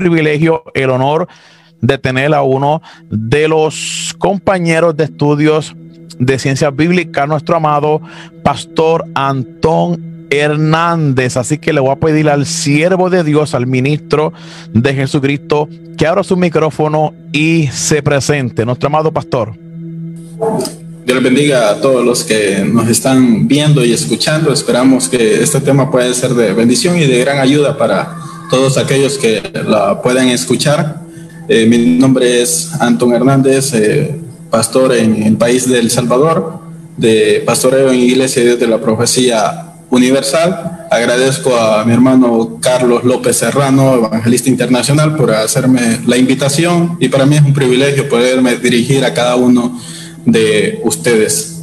privilegio, el honor de tener a uno de los compañeros de estudios de ciencias bíblicas, nuestro amado pastor Antón Hernández. Así que le voy a pedir al siervo de Dios, al ministro de Jesucristo, que abra su micrófono y se presente. Nuestro amado pastor. Dios bendiga a todos los que nos están viendo y escuchando. Esperamos que este tema pueda ser de bendición y de gran ayuda para todos aquellos que la puedan escuchar. Eh, mi nombre es Antón Hernández, eh, pastor en el país de El Salvador, de pastoreo en Iglesia de la Profecía Universal. Agradezco a mi hermano Carlos López Serrano, evangelista internacional, por hacerme la invitación y para mí es un privilegio poderme dirigir a cada uno de ustedes.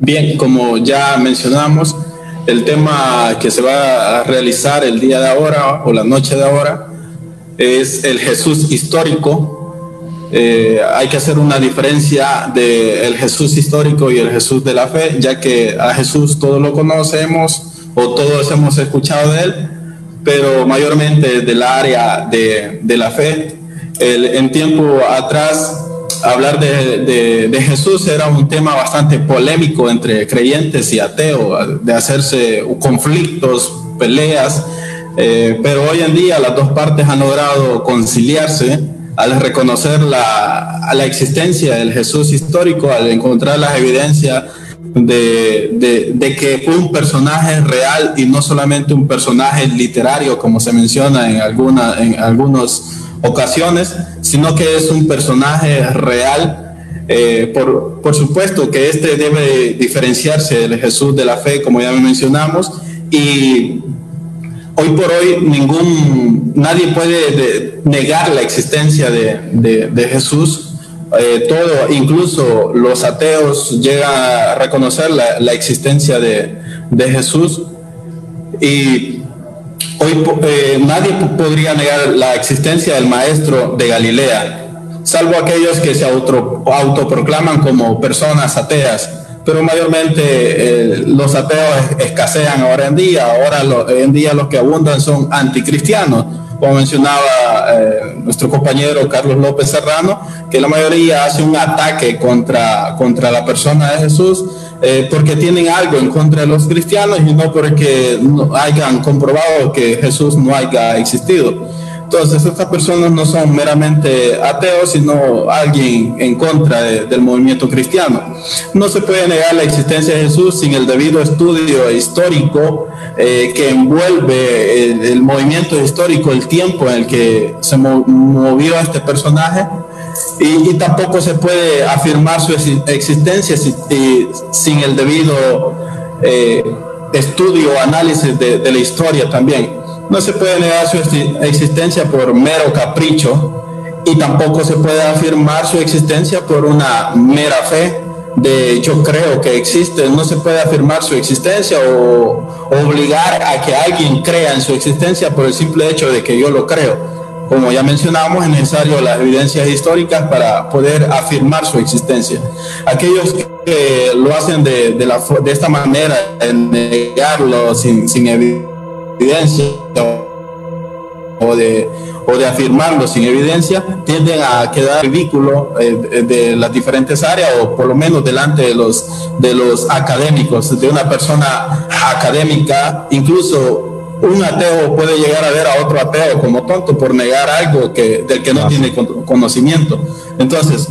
Bien, como ya mencionamos, el tema que se va a realizar el día de ahora o la noche de ahora es el Jesús histórico. Eh, hay que hacer una diferencia del el Jesús histórico y el Jesús de la fe, ya que a Jesús todos lo conocemos o todos hemos escuchado de él, pero mayormente del área de, de la fe. El, en tiempo atrás hablar de, de, Jesús era un tema bastante polémico entre creyentes y ateos, de hacerse conflictos, peleas, eh, pero hoy en día las dos partes han logrado conciliarse al reconocer la, la existencia del Jesús histórico, al encontrar las evidencias de, de, de, que fue un personaje real y no solamente un personaje literario, como se menciona en, alguna, en algunos ocasiones, sino que es un personaje real. Eh, por, por, supuesto que este debe diferenciarse del Jesús de la fe, como ya mencionamos, y hoy por hoy ningún, nadie puede negar la existencia de, de, Jesús. Eh, todo, incluso los ateos llegan a reconocer la, la existencia de, de Jesús. Y Hoy eh, nadie podría negar la existencia del maestro de Galilea, salvo aquellos que se auto, autoproclaman como personas ateas, pero mayormente eh, los ateos escasean ahora en día, ahora en día los que abundan son anticristianos como mencionaba eh, nuestro compañero Carlos López Serrano, que la mayoría hace un ataque contra, contra la persona de Jesús eh, porque tienen algo en contra de los cristianos y no porque no hayan comprobado que Jesús no haya existido. Entonces, estas personas no son meramente ateos, sino alguien en contra del movimiento cristiano. No se puede negar la existencia de Jesús sin el debido estudio histórico eh, que envuelve el, movimiento histórico, el tiempo en el que se movió este personaje. Y, tampoco se puede afirmar su existencia sin, el debido eh, estudio o análisis de, de la historia también. No se puede negar su existencia por mero capricho y tampoco se puede afirmar su existencia por una mera fe de yo creo que existe. No se puede afirmar su existencia o obligar a que alguien crea en su existencia por el simple hecho de que yo lo creo. Como ya mencionamos, es necesario las evidencias históricas para poder afirmar su existencia. Aquellos que lo hacen de, la, de esta manera, negarlo sin, sin evidencia o de, o de afirmarlo sin evidencia, tienden a quedar ridículo eh, de las diferentes áreas o por lo menos delante de los, de los académicos, de una persona académica, incluso un ateo puede llegar a ver a otro ateo como tonto por negar algo que, del que no tiene conocimiento. Entonces,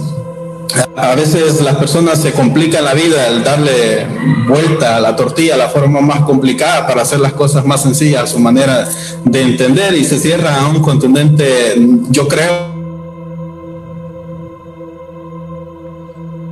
a veces las personas se complican la vida al darle vuelta a la tortilla, la forma más complicada para hacer las cosas más sencillas a su manera de entender y se cierran a un contundente, yo creo,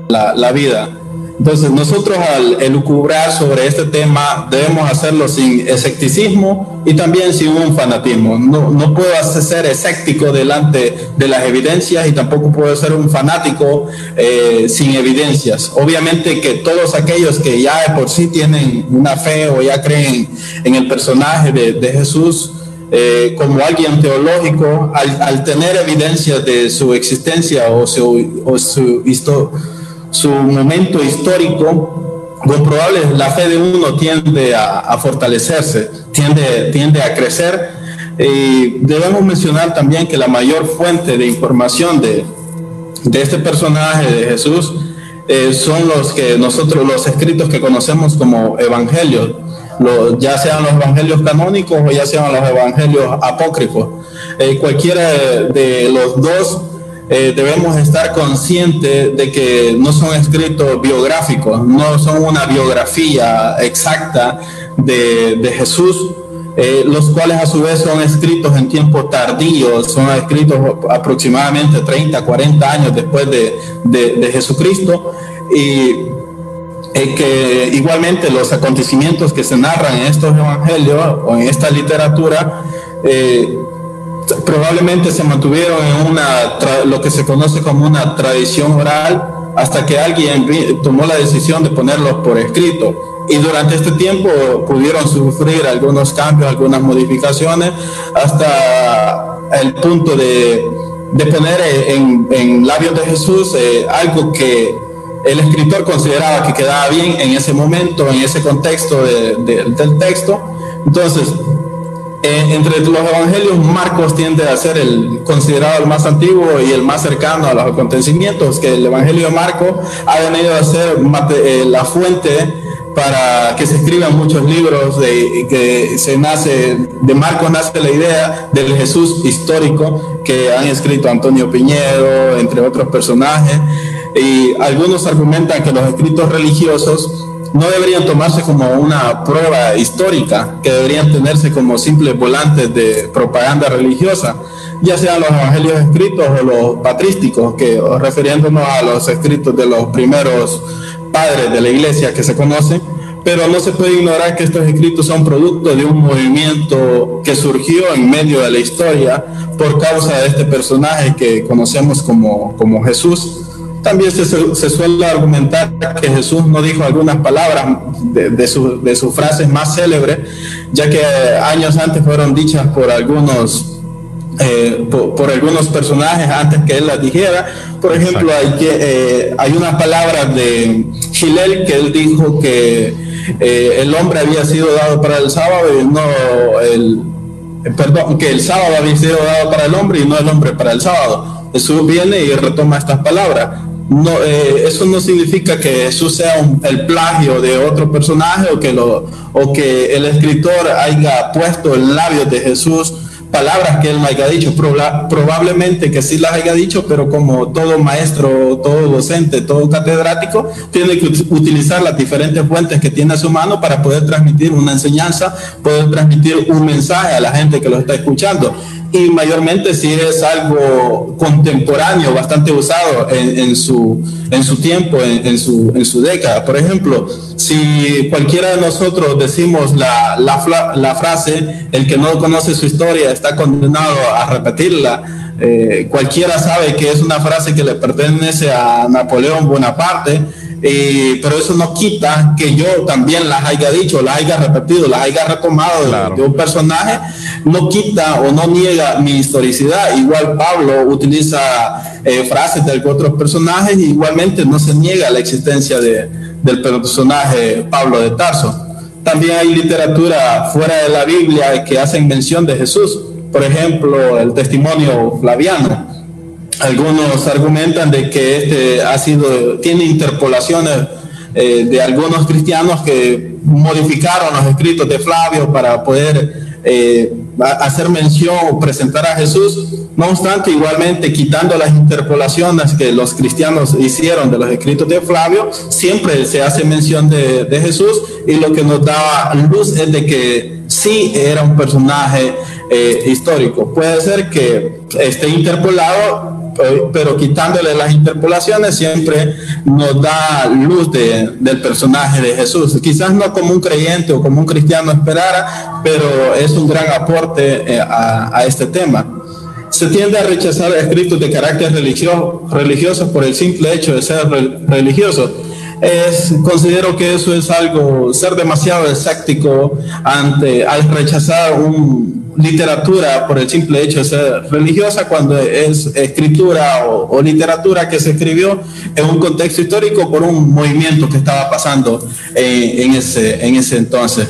la, la vida. Entonces, nosotros al elucubrar sobre este tema debemos hacerlo sin escepticismo y también sin un fanatismo. No, no puedo ser escéptico delante de las evidencias y tampoco puedo ser un fanático eh, sin evidencias. Obviamente que todos aquellos que ya de por sí tienen una fe o ya creen en el personaje de, de Jesús, eh, como alguien teológico, al, al, tener evidencias de su existencia o su, o su historia, su momento histórico comprobable, la fe de uno tiende a, fortalecerse, tiende, tiende a crecer, Y debemos mencionar también que la mayor fuente de información de, de este personaje de Jesús eh, son los que nosotros, los escritos que conocemos como evangelios, ya sean los evangelios canónicos o ya sean los evangelios apócrifos. Eh, cualquiera de los dos eh, debemos estar conscientes de que no son escritos biográficos, no son una biografía exacta de, de Jesús, eh, los cuales a su vez son escritos en tiempo tardío, son escritos aproximadamente 30, 40 años después de, de, Jesucristo, y eh, que igualmente los acontecimientos que se narran en estos evangelios o en esta literatura, eh, probablemente se mantuvieron en una, lo que se conoce como una tradición oral, hasta que alguien tomó la decisión de ponerlos por escrito y durante este tiempo pudieron sufrir algunos cambios, algunas modificaciones, hasta el punto de, de poner en, en, labios de Jesús eh, algo que el escritor consideraba que quedaba bien en ese momento, en ese contexto del texto. Entonces, eh, entre los evangelios, Marcos tiende a ser el considerado el más antiguo y el más cercano a los acontecimientos, que el evangelio de Marcos ha venido a ser eh, la fuente para que se escriban muchos libros de que se nace de Marcos nace la idea del Jesús histórico que han escrito Antonio Piñero entre otros personajes. Y algunos argumentan que los escritos religiosos no deberían tomarse como una prueba histórica, que deberían tenerse como simples volantes de propaganda religiosa, ya sean los evangelios escritos o los patrísticos, que refiriéndonos a los escritos de los primeros padres de la iglesia que se conocen, pero no se puede ignorar que estos escritos son producto de un movimiento que surgió en medio de la historia por causa de este personaje que conocemos como, como Jesús. También se, se suele argumentar que Jesús no dijo algunas palabras de, de, su, de sus frases más célebres, ya que años antes fueron dichas por algunos eh, por, algunos personajes antes que él las dijera. Por ejemplo, hay, que, eh, hay una palabra de Gilel que él dijo que eh, el hombre había sido dado para el sábado y no el, perdón, que el sábado había sido dado para el hombre y no el hombre para el sábado. Jesús viene y retoma estas palabras. No, eso no significa que Jesús sea el plagio de otro personaje o que, lo, o que el escritor haya puesto el labio de Jesús palabras que él no haya dicho, probablemente que sí las haya dicho, pero como todo maestro, todo docente, todo catedrático, tiene que utilizar las diferentes fuentes que tiene a su mano para poder transmitir una enseñanza, poder transmitir un mensaje a la gente que lo está escuchando y mayormente si es algo contemporáneo, bastante usado en, su, en su tiempo, en, su, en su década. Por ejemplo, si cualquiera de nosotros decimos la, la, frase, el que no conoce su historia está condenado a repetirla, eh, cualquiera sabe que es una frase que le pertenece a Napoleón Bonaparte pero eso no quita que yo también las haya dicho, las haya repetido, las haya retomado de, un personaje, no quita o no niega mi historicidad. Igual Pablo utiliza eh, frases de otros personajes, y igualmente no se niega la existencia de, del personaje Pablo de Tarso. También hay literatura fuera de la Biblia que hacen mención de Jesús, por ejemplo, el testimonio flaviano algunos argumentan de que este ha sido, tiene interpolaciones eh, de algunos cristianos que modificaron los escritos de Flavio para poder eh, hacer mención o presentar a Jesús. No obstante, igualmente quitando las interpolaciones que los cristianos hicieron de los escritos de Flavio, siempre se hace mención de, de Jesús y lo que nos da luz es de que sí era un personaje eh, histórico. Puede ser que esté interpolado pero quitándole las interpolaciones siempre nos da luz del personaje de Jesús. Quizás no como un creyente o como un cristiano esperara, pero es un gran aporte eh, a, este tema. Se tiende a rechazar escritos de carácter religioso, religioso por el simple hecho de ser religioso. Es, considero que eso es algo, ser demasiado escéptico ante, al rechazar un, literatura por el simple hecho de ser religiosa cuando es escritura o, literatura que se escribió en un contexto histórico por un movimiento que estaba pasando en, ese, en ese entonces.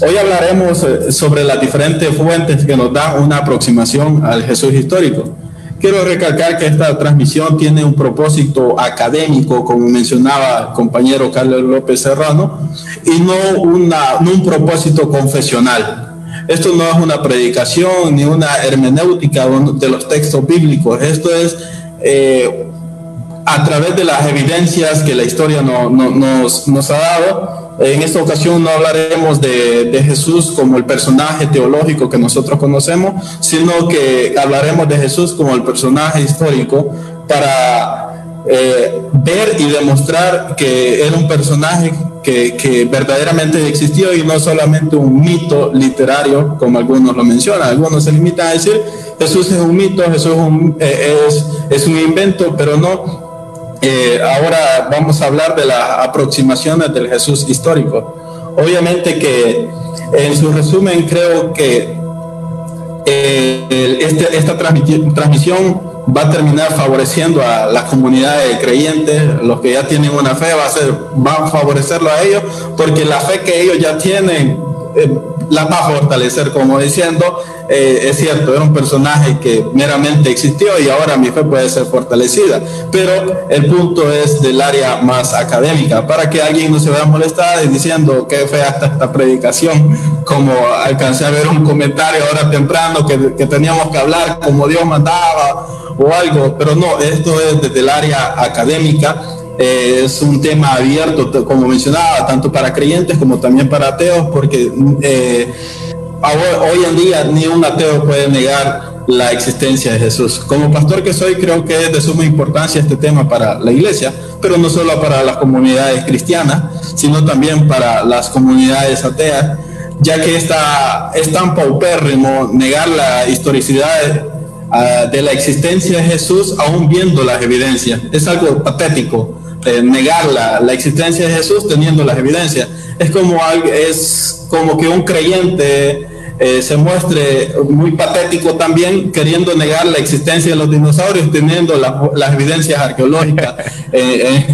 Hoy hablaremos eh, sobre las diferentes fuentes que nos dan una aproximación al Jesús histórico. Quiero recalcar que esta transmisión tiene un propósito académico, como mencionaba el compañero Carlos López Serrano, y no, una, un propósito confesional. Esto no es una predicación ni una hermenéutica de los textos bíblicos. Esto es eh, a través de las evidencias que la historia nos, ha dado en esta ocasión no hablaremos de, Jesús como el personaje teológico que nosotros conocemos, sino que hablaremos de Jesús como el personaje histórico para eh, ver y demostrar que era un personaje que, verdaderamente existió y no solamente un mito literario, como algunos lo mencionan. Algunos se limitan a decir Jesús es un mito, Jesús es un, eh, es, es un invento, pero no, eh, ahora vamos a hablar de las aproximaciones del Jesús histórico. Obviamente que en su resumen creo que eh, este, esta transmisión va a terminar favoreciendo a las comunidades creyentes, los que ya tienen una fe, va a, ser, va a favorecerlo a ellos, porque la fe que ellos ya tienen eh, la va a fortalecer, como diciendo, eh, es cierto, era un personaje que meramente existió y ahora mi fe puede ser fortalecida. Pero el punto es del área más académica, para que alguien no se vea molestar diciendo que fea hasta esta predicación, como alcancé a ver un comentario ahora temprano que, que teníamos que hablar como Dios mandaba o algo, pero no, esto es desde el área académica. Eh, es un tema abierto, como mencionaba, tanto para creyentes como también para ateos, porque eh, hoy en día ni un ateo puede negar la existencia de Jesús. Como pastor que soy, creo que es de suma importancia este tema para la iglesia, pero no solo para las comunidades cristianas, sino también para las comunidades ateas, ya que está, es tan paupérrimo negar la historicidad ah, de la existencia de Jesús aún viendo las evidencias. Es algo patético eh, negar la, la, existencia de Jesús teniendo las evidencias. Es como, es como que un creyente eh, se muestre muy patético también queriendo negar la existencia de los dinosaurios teniendo las evidencias arqueológicas eh,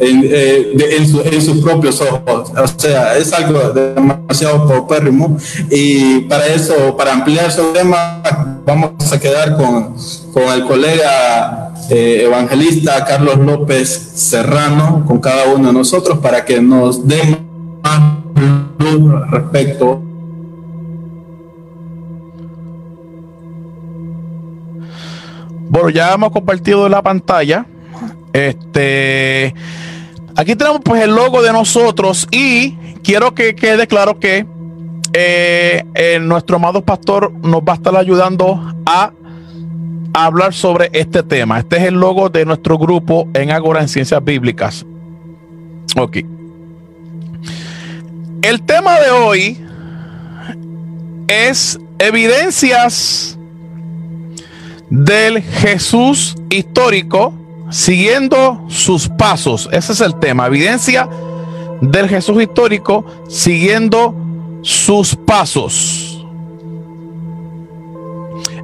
eh, en, sus propios ojos. O sea, es algo demasiado paupérrimo y para eso, para ampliar su tema, vamos a quedar con, con el colega evangelista Carlos López Serrano, con cada uno de nosotros, para que nos dé más luz respecto Bueno, ya hemos compartido la pantalla. Este, aquí tenemos pues el logo de nosotros y quiero que quede claro que eh, eh, nuestro amado pastor nos va a estar ayudando a, hablar sobre este tema. Este es el logo de nuestro grupo en Agora en Ciencias Bíblicas. Ok. El tema de hoy es evidencias del Jesús histórico siguiendo sus pasos. Ese es el tema, evidencia del Jesús histórico siguiendo sus pasos.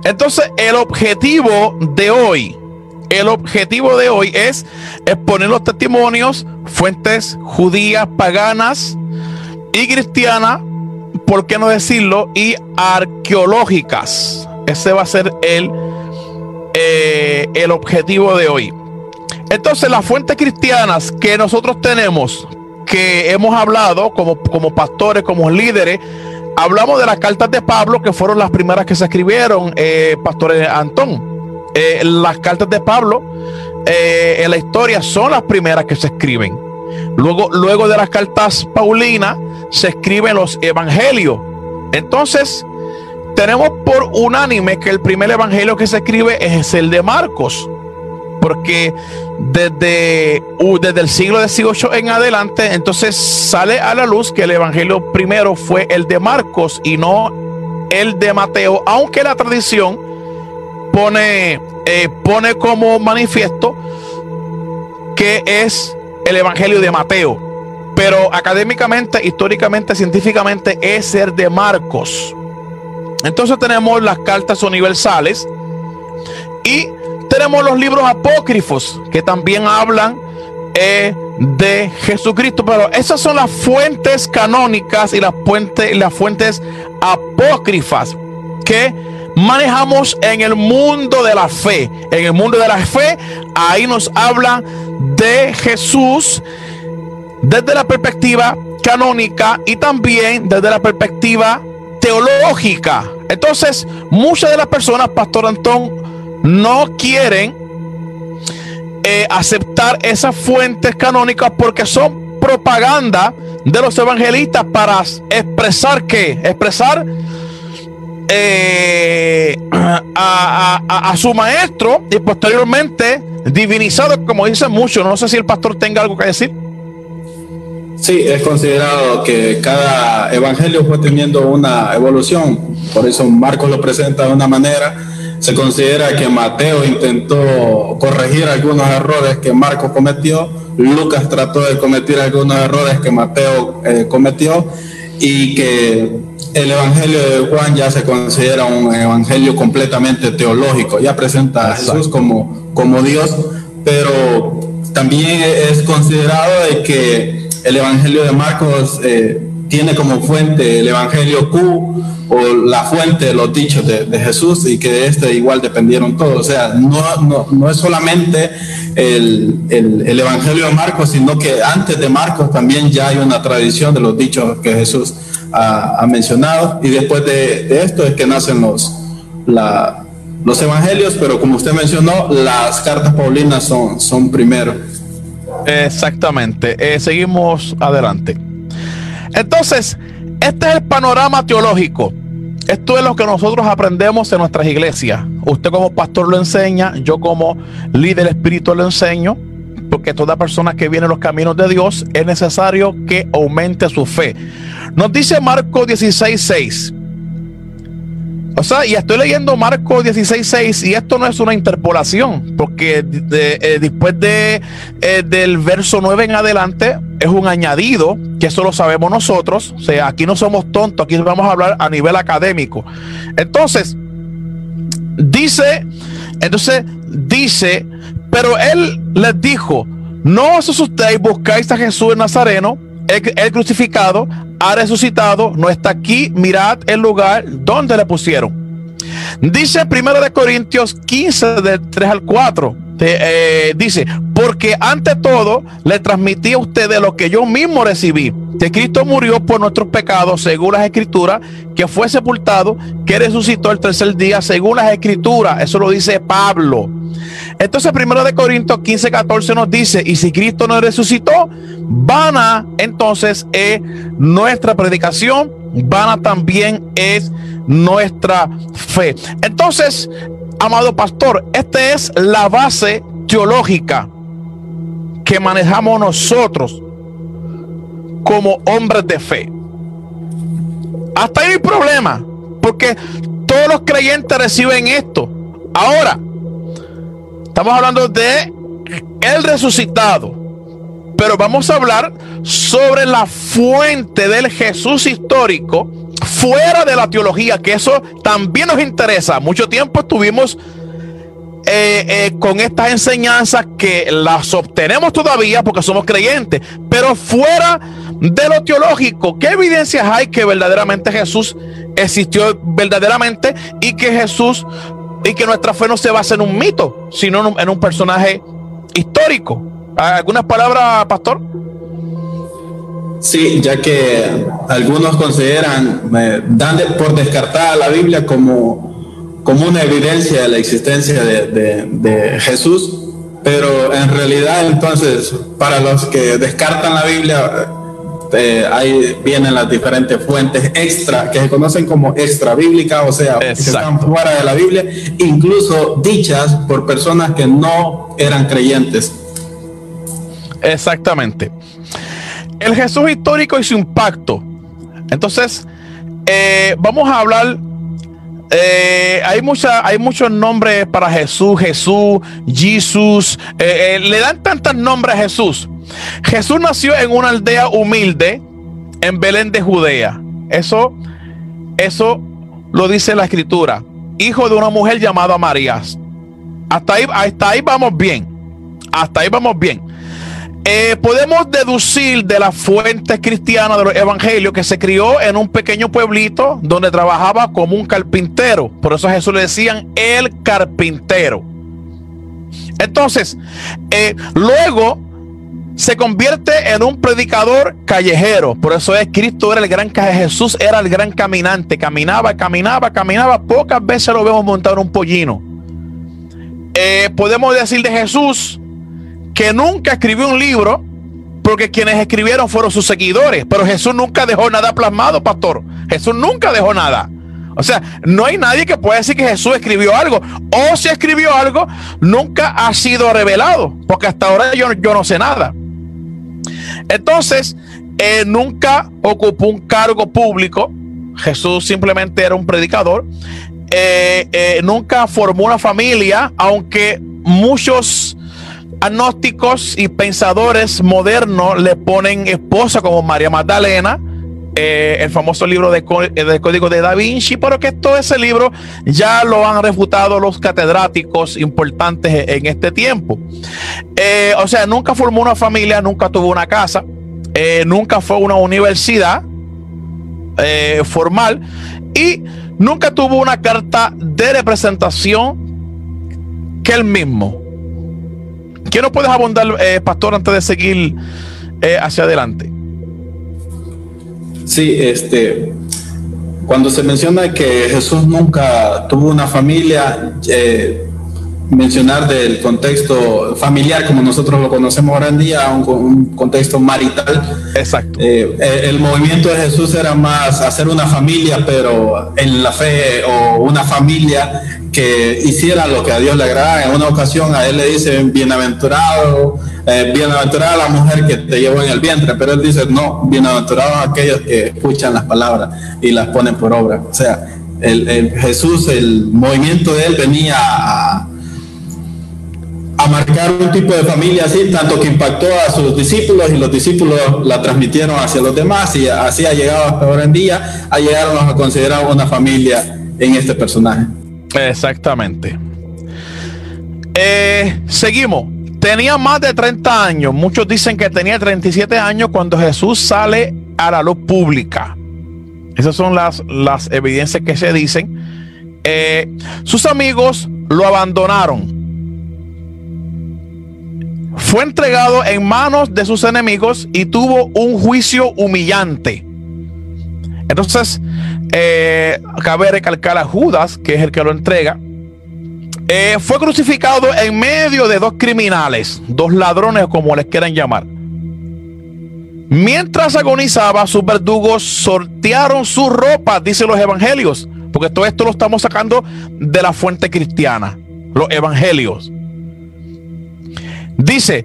Entonces, el objetivo de hoy, el objetivo de hoy es exponer los testimonios, fuentes judías, paganas y cristianas, ¿por qué no decirlo? Y arqueológicas. Ese va a ser el eh, el objetivo de hoy. Entonces, las fuentes cristianas que nosotros tenemos, que hemos hablado como, como pastores, como líderes, hablamos de las cartas de Pablo, que fueron las primeras que se escribieron, eh, pastores Antón. Eh, las cartas de Pablo en la historia son las primeras que se escriben. Luego, luego de las cartas Paulinas se escriben los evangelios. Entonces, tenemos por unánime que el primer evangelio que se escribe es el de Marcos. Porque desde, desde el siglo XVIII en adelante, entonces sale a la luz que el evangelio primero fue el de Marcos y no el de Mateo, aunque la tradición pone, eh, pone como manifiesto que es el evangelio de Mateo. Pero académicamente, históricamente, científicamente es el de Marcos. Entonces tenemos las cartas universales y tenemos los libros apócrifos que también hablan eh, de Jesucristo. Pero esas son las fuentes canónicas y las, las fuentes apócrifas que manejamos en el mundo de la fe. En el mundo de la fe, ahí nos habla de Jesús desde la perspectiva canónica y también desde la perspectiva teológica. Entonces, muchas de las personas, Pastor Antón, no quieren eh, aceptar esas fuentes canónicas porque son propaganda de los evangelistas para expresar qué? Expresar eh, a, su maestro y posteriormente divinizado, como dicen muchos. No sé si el pastor tenga algo que decir. Sí, es considerado que cada evangelio fue teniendo una evolución, por eso Marcos lo presenta de una manera. Se considera que Mateo intentó corregir algunos errores que Marcos cometió, Lucas trató de cometer algunos errores que Mateo eh, cometió. Y que el Evangelio de Juan ya se considera un evangelio completamente teológico, ya presenta a Jesús como, como Dios, pero también es considerado de que el Evangelio de Marcos eh, tiene como fuente el Evangelio Q o la fuente de los dichos de, Jesús y que de este igual dependieron todos. O sea, no, no, es solamente el, el, Evangelio de Marcos, sino que antes de Marcos también ya hay una tradición de los dichos que Jesús ha, mencionado y después de, esto es que nacen los, los evangelios, pero como usted mencionó, las cartas paulinas son, son primero. Exactamente. Eh, seguimos adelante. Entonces, este es el panorama teológico. Esto es lo que nosotros aprendemos en nuestras iglesias. Usted como pastor lo enseña, yo como líder espiritual lo enseño, porque toda persona que viene en los caminos de Dios es necesario que aumente su fe. Nos dice Marco 16:6. O sea, y estoy leyendo Marco 16:6 y esto no es una interpolación, porque eh, después de, eh, del verso 9 en adelante es un añadido, que eso lo sabemos nosotros. O sea, aquí no somos tontos, aquí vamos a hablar a nivel académico. Entonces, dice, entonces dice, pero él les dijo, no os asustéis, buscáis a Jesús el Nazareno, el, crucificado, ha resucitado, no está aquí, mirad el lugar donde le pusieron. Dice primero de Corintios 15, del 3 al 4. Eh, dice, porque ante todo le transmití a ustedes lo que yo mismo recibí, que Cristo murió por nuestros pecados según las escrituras, que fue sepultado, que resucitó el tercer día según las escrituras, eso lo dice Pablo. Entonces, primero de Corintios 15, 14 nos dice, y si Cristo no resucitó, vana entonces es nuestra predicación, vana también es nuestra fe. Entonces, amado pastor, esta es la base teológica que manejamos nosotros como hombres de fe. Hasta ahí hay problema, porque todos los creyentes reciben esto. Ahora, Estamos hablando de el resucitado. Pero vamos a hablar sobre la fuente del Jesús histórico fuera de la teología, que eso también nos interesa. Mucho tiempo estuvimos eh, eh, con estas enseñanzas que las obtenemos todavía porque somos creyentes, pero fuera de lo teológico, ¿qué evidencias hay que verdaderamente Jesús existió verdaderamente y que Jesús y que nuestra fe no se basa en un mito, sino en un, personaje histórico. ¿Algunas palabras, pastor? Sí, ya que algunos consideran, dan por descartada la Biblia como, como una evidencia de la existencia de, de Jesús, pero en realidad entonces, para los que descartan la Biblia, eh, ahí vienen las diferentes fuentes extra que se conocen como extra bíblicas, o sea, que están fuera de la Biblia, incluso dichas por personas que no eran creyentes. Exactamente. El Jesús histórico y su impacto. Entonces, eh, vamos a hablar. Eh, hay, mucha, hay muchos nombres para Jesús, Jesús, Jesús. le dan tantos nombres a Jesús Jesús nació en una aldea humilde en Belén de Judea. Eso, eso lo dice la escritura. Hijo de una mujer llamada María. Hasta ahí, hasta ahí vamos bien. Hasta ahí vamos bien. Eh, podemos deducir de las fuentes cristianas de los evangelios que se crió en un pequeño pueblito donde trabajaba como un carpintero. Por eso a Jesús le decían el carpintero. Entonces, eh, luego se convierte en un predicador callejero. Por eso es Cristo era el gran Jesús era el gran caminante. Caminaba, caminaba, caminaba. Pocas veces lo vemos montar un pollino. Eh, podemos decir de Jesús que nunca escribió un libro porque quienes escribieron fueron sus seguidores. Pero Jesús nunca dejó nada plasmado, pastor. Jesús nunca dejó nada. O sea, no hay nadie que pueda decir que Jesús escribió algo. O si escribió algo, nunca ha sido revelado. Porque hasta ahora yo, yo no sé nada. Entonces, nunca ocupó un cargo público. Jesús simplemente era un predicador. Eh, eh, nunca formó una familia, aunque muchos agnósticos y pensadores modernos le ponen esposa como María Magdalena, el famoso libro de, Código de Da Vinci, pero que todo ese libro ya lo han refutado los catedráticos importantes en este tiempo. o sea, nunca formó una familia, nunca tuvo una casa. Eh, nunca fue una universidad eh, formal y nunca tuvo una carta de representación que él mismo. ¿Qué nos puedes abundar, eh, pastor, antes de seguir hacia adelante? Sí, este, cuando se menciona que Jesús nunca tuvo una familia, mencionar del contexto familiar como nosotros lo conocemos ahora en día, un, un contexto marital. Exacto. Eh, el, movimiento de Jesús era más hacer una familia, pero en la fe o una familia que hiciera lo que a Dios le agrada. En una ocasión a él le dice, bienaventurado, eh, bienaventurada la mujer que te llevó en el vientre, pero él dice, no, bienaventurados aquellos que escuchan las palabras y las ponen por obra. O sea, el, el Jesús, el movimiento de él venía a a marcar un tipo de familia así, tanto que impactó a sus discípulos y los discípulos la transmitieron hacia los demás y así ha llegado hasta ahora en día, a llegar a considerar una familia en este personaje. Exactamente. Eh, seguimos. Tenía más de 30 años. Muchos dicen que tenía 37 años cuando Jesús sale a la luz pública. Esas son las, las evidencias que se dicen. Eh, sus amigos lo abandonaron fue entregado en manos de sus enemigos y tuvo un juicio humillante. Entonces, eh, cabe recalcar a Judas, que es el que lo entrega. Eh, fue crucificado en medio de dos criminales, dos ladrones, como les quieran llamar. Mientras agonizaba, sus verdugos sortearon su ropa, dicen los evangelios, porque todo esto lo estamos sacando de la fuente cristiana, los evangelios. Dice,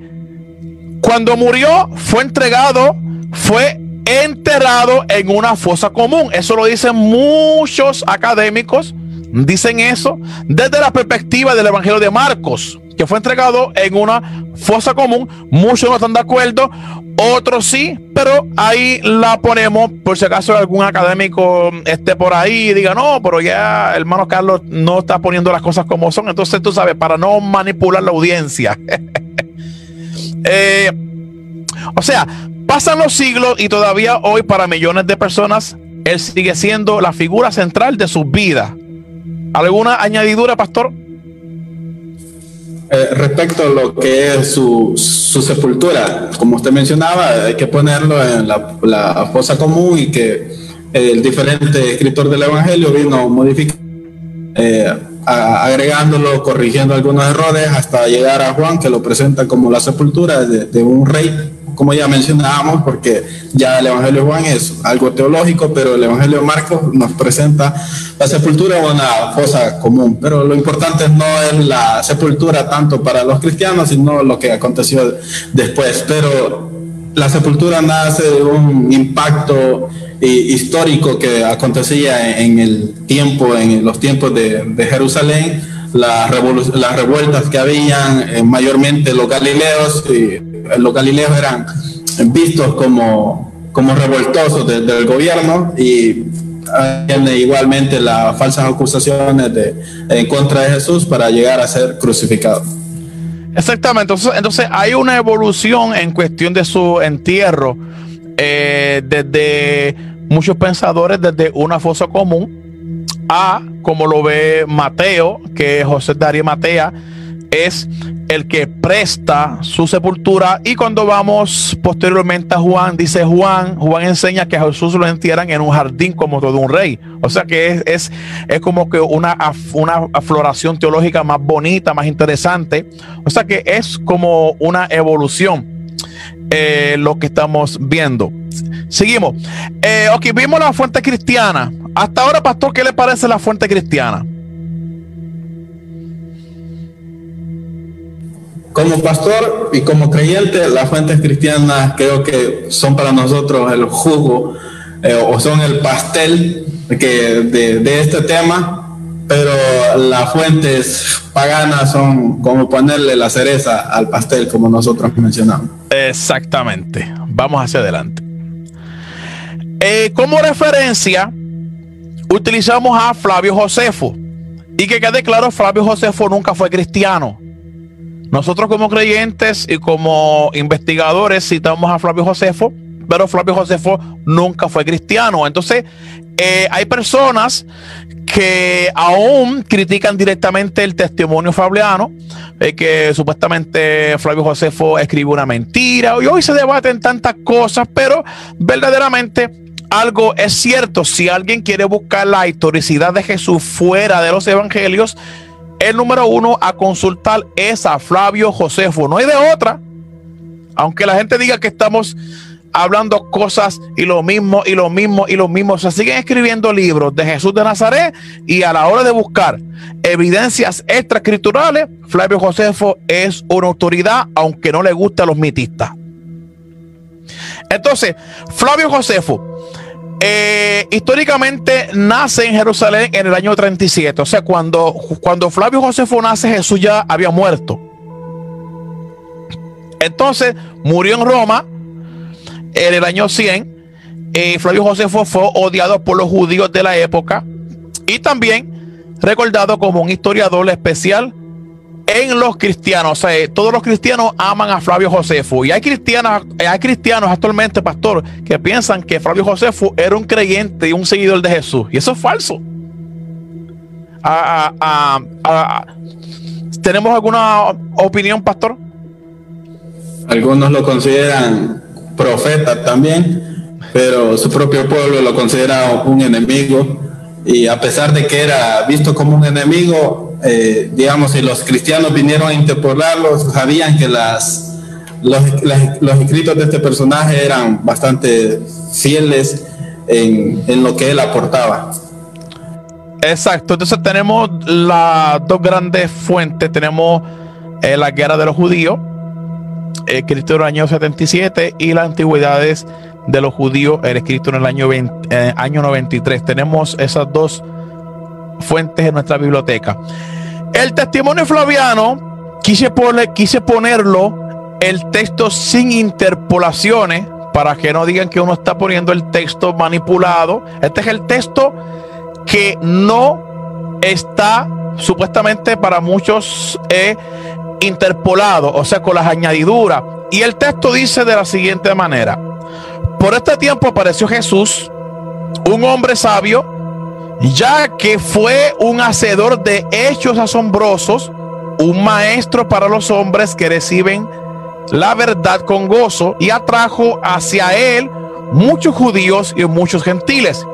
cuando murió fue entregado, fue enterrado en una fosa común. Eso lo dicen muchos académicos, dicen eso desde la perspectiva del Evangelio de Marcos, que fue entregado en una fosa común. Muchos no están de acuerdo, otros sí, pero ahí la ponemos por si acaso algún académico esté por ahí y diga, no, pero ya hermano Carlos no está poniendo las cosas como son. Entonces tú sabes, para no manipular la audiencia. Eh, o sea, pasan los siglos y todavía hoy para millones de personas, Él sigue siendo la figura central de sus vidas. ¿Alguna añadidura, pastor? Eh, respecto a lo que es su, sepultura, como usted mencionaba, hay que ponerlo en la, fosa común y que el diferente escritor del Evangelio vino modificando. Eh, agregándolo, corrigiendo algunos errores, hasta llegar a Juan, que lo presenta como la sepultura de, un rey, como ya mencionábamos, porque ya el Evangelio de Juan es algo teológico, pero el Evangelio de Marcos nos presenta la sepultura o una fosa común. Pero lo importante no es la sepultura tanto para los cristianos, sino lo que aconteció después. Pero la sepultura nace de un impacto histórico que acontecía en el tiempo, en los tiempos de, Jerusalén, las, las revueltas que habían, eh, mayormente los galileos, y eh, los galileos eran vistos como, como revoltosos del gobierno y igualmente las falsas acusaciones de, en contra de Jesús para llegar a ser crucificado. Exactamente. Entonces, entonces hay una evolución en cuestión de su entierro eh, desde muchos pensadores, desde una fosa común a, como lo ve Mateo, que José Darío Matea es el que presta su sepultura. Y cuando vamos posteriormente a Juan, dice Juan, Juan enseña que a Jesús lo entierran en un jardín como todo un rey. O sea que es, es, como que una, una afloración teológica más bonita, más interesante. O sea que es como una evolución eh, lo que estamos viendo. Seguimos. Eh, ok, vimos la fuente cristiana. Hasta ahora, pastor, ¿qué le parece la fuente cristiana? Como pastor y como creyente, las fuentes cristianas creo que son para nosotros el jugo eh, o son el pastel que de, este tema, pero las fuentes paganas son como ponerle la cereza al pastel, como nosotros mencionamos. Exactamente. Vamos hacia adelante. Eh, como referencia, utilizamos a Flavio Josefo. Y que quede claro, Flavio Josefo nunca fue cristiano. Nosotros como creyentes y como investigadores citamos a Flavio Josefo, pero Flavio Josefo nunca fue cristiano. Entonces, eh, hay personas que aún critican directamente el testimonio flaviano, eh, que supuestamente Flavio Josefo escribe una mentira, y hoy se debaten tantas cosas, pero verdaderamente algo es cierto. Si alguien quiere buscar la historicidad de Jesús fuera de los evangelios, el número uno a consultar es a Flavio Josefo. No hay de otra. Aunque la gente diga que estamos hablando cosas y lo mismo y lo mismo y lo mismo. Se siguen escribiendo libros de Jesús de Nazaret y a la hora de buscar evidencias extraescriturales, Flavio Josefo es una autoridad, aunque no le guste a los mitistas. Entonces, Flavio Josefo eh, históricamente nace en Jerusalén en el año 37. O sea, cuando, cuando Flavio Josefo nace, Jesús ya había muerto. Entonces, murió en Roma en el año 100. Eh, Flavio Josefo fue odiado por los judíos de la época y también recordado como un historiador especial en los cristianos. O sea, todos los cristianos aman a Flavio Josefo. Y hay cristianos, hay cristianos actualmente, pastor, que piensan que Flavio Josefo era un creyente y un seguidor de Jesús. Y eso es falso. Ah, ah, ah, ¿Tenemos alguna opinión, pastor? Algunos lo consideran profeta también, pero su propio pueblo lo considera un enemigo. Y a pesar de que era visto como un enemigo, eh, digamos, si los cristianos vinieron a interpolarlos, sabían que las, los, escritos de este personaje eran bastante fieles en, en lo que él aportaba. Exacto, entonces tenemos las dos grandes fuentes, tenemos eh, la guerra de los judíos, escrito en el año 77, y las antigüedades de los judíos, el escrito en el año, eh, año 93. Tenemos esas dos fuentes en nuestra biblioteca. El testimonio flaviano, quise, quise ponerlo el texto sin interpolaciones para que no digan que uno está poniendo el texto manipulado. Este es el texto que no está supuestamente para muchos eh, interpolado, o sea, con las añadiduras. Y el texto dice de la siguiente manera. Por este tiempo apareció Jesús, un hombre sabio, ya que fue un hacedor de hechos asombrosos, un maestro para los hombres que reciben la verdad con gozo y atrajo hacia él muchos judíos y muchos gentiles.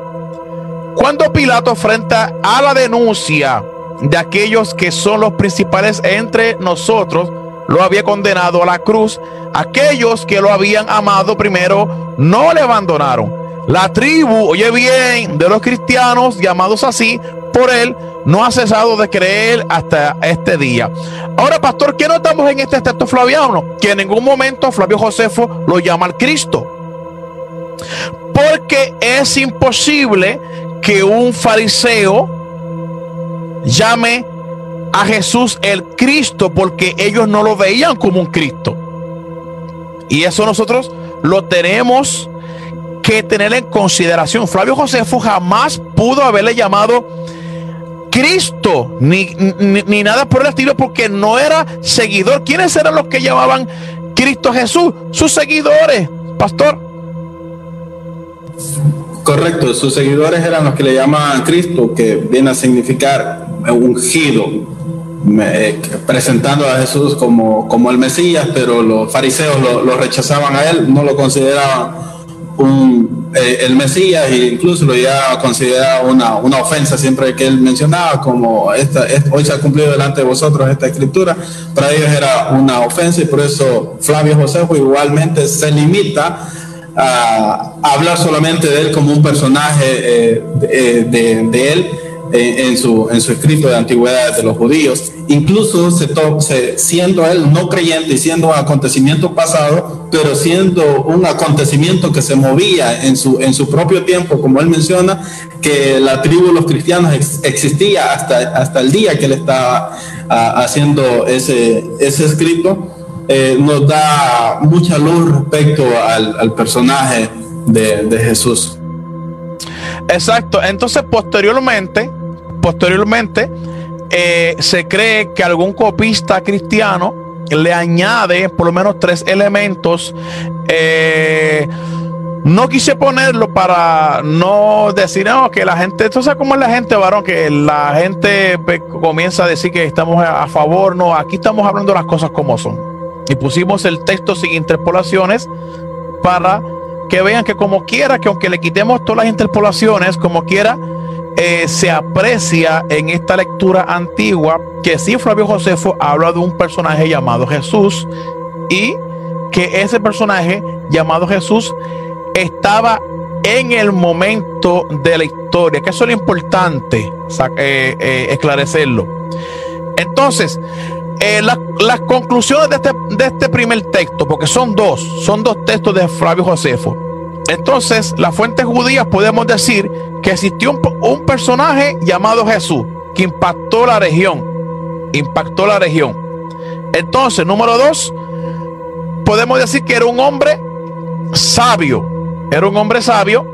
Cuando Pilato frente a la denuncia de aquellos que son los principales entre nosotros, lo había condenado a la cruz, aquellos que lo habían amado primero no le abandonaron la tribu, oye bien, de los cristianos llamados así por él, no ha cesado de creer hasta este día. Ahora, pastor, ¿qué notamos en este texto flaviano? Que en ningún momento Flavio Josefo lo llama al Cristo. Porque es imposible que un fariseo llame a Jesús el Cristo porque ellos no lo veían como un Cristo. Y eso nosotros lo tenemos que tener en consideración. Flavio Josefo jamás pudo haberle llamado Cristo, ni, ni, nada por el estilo, porque no era seguidor. ¿Quiénes eran los que llamaban Cristo Jesús? Sus seguidores, pastor. Correcto, sus seguidores eran los que le llamaban Cristo, que viene a significar ungido, eh, presentando a Jesús como, como el Mesías, pero los fariseos lo rechazaban a él, no lo consideraban eh, el Mesías e incluso lo ya consideraba una, una, ofensa siempre que él mencionaba como esta, hoy se ha cumplido delante de vosotros esta escritura, para ellos era una ofensa y por eso Flavio Josefo igualmente se limita a, hablar solamente de él como un personaje eh, de, de él en, su, en su escrito de antigüedad de los judíos. Incluso se, siendo él no creyente y siendo acontecimiento pasado, pero siendo un acontecimiento que se movía en su, en su propio tiempo, como él menciona, que la tribu de los cristianos existía hasta, hasta el día que él estaba haciendo ese, ese escrito, eh, nos da mucha luz respecto al, personaje de, de Jesús. Exacto. Entonces, posteriormente, Posteriormente, eh, se cree que algún copista cristiano le añade por lo menos tres elementos. Eh, no quise ponerlo para no decir que la gente, entonces cómo es la gente, varón, que la gente comienza a decir que estamos a favor, no, aquí estamos hablando las cosas como son. Y pusimos el texto sin interpolaciones para que vean que como quiera, que aunque le quitemos todas las interpolaciones, como quiera, eh, se aprecia en esta lectura antigua que sí Flavio Josefo habla de un personaje llamado Jesús y que ese personaje llamado Jesús estaba en el momento de la historia, que eso es lo importante eh, eh, esclarecerlo. Entonces, las conclusiones de este, de este primer texto, porque son dos, son dos textos de Flavio Josefo. Entonces, las fuentes judías podemos decir que existió un, personaje llamado Jesús que impactó la región. Impactó la región. Entonces, número dos, podemos decir que era un hombre sabio. Era un hombre sabio.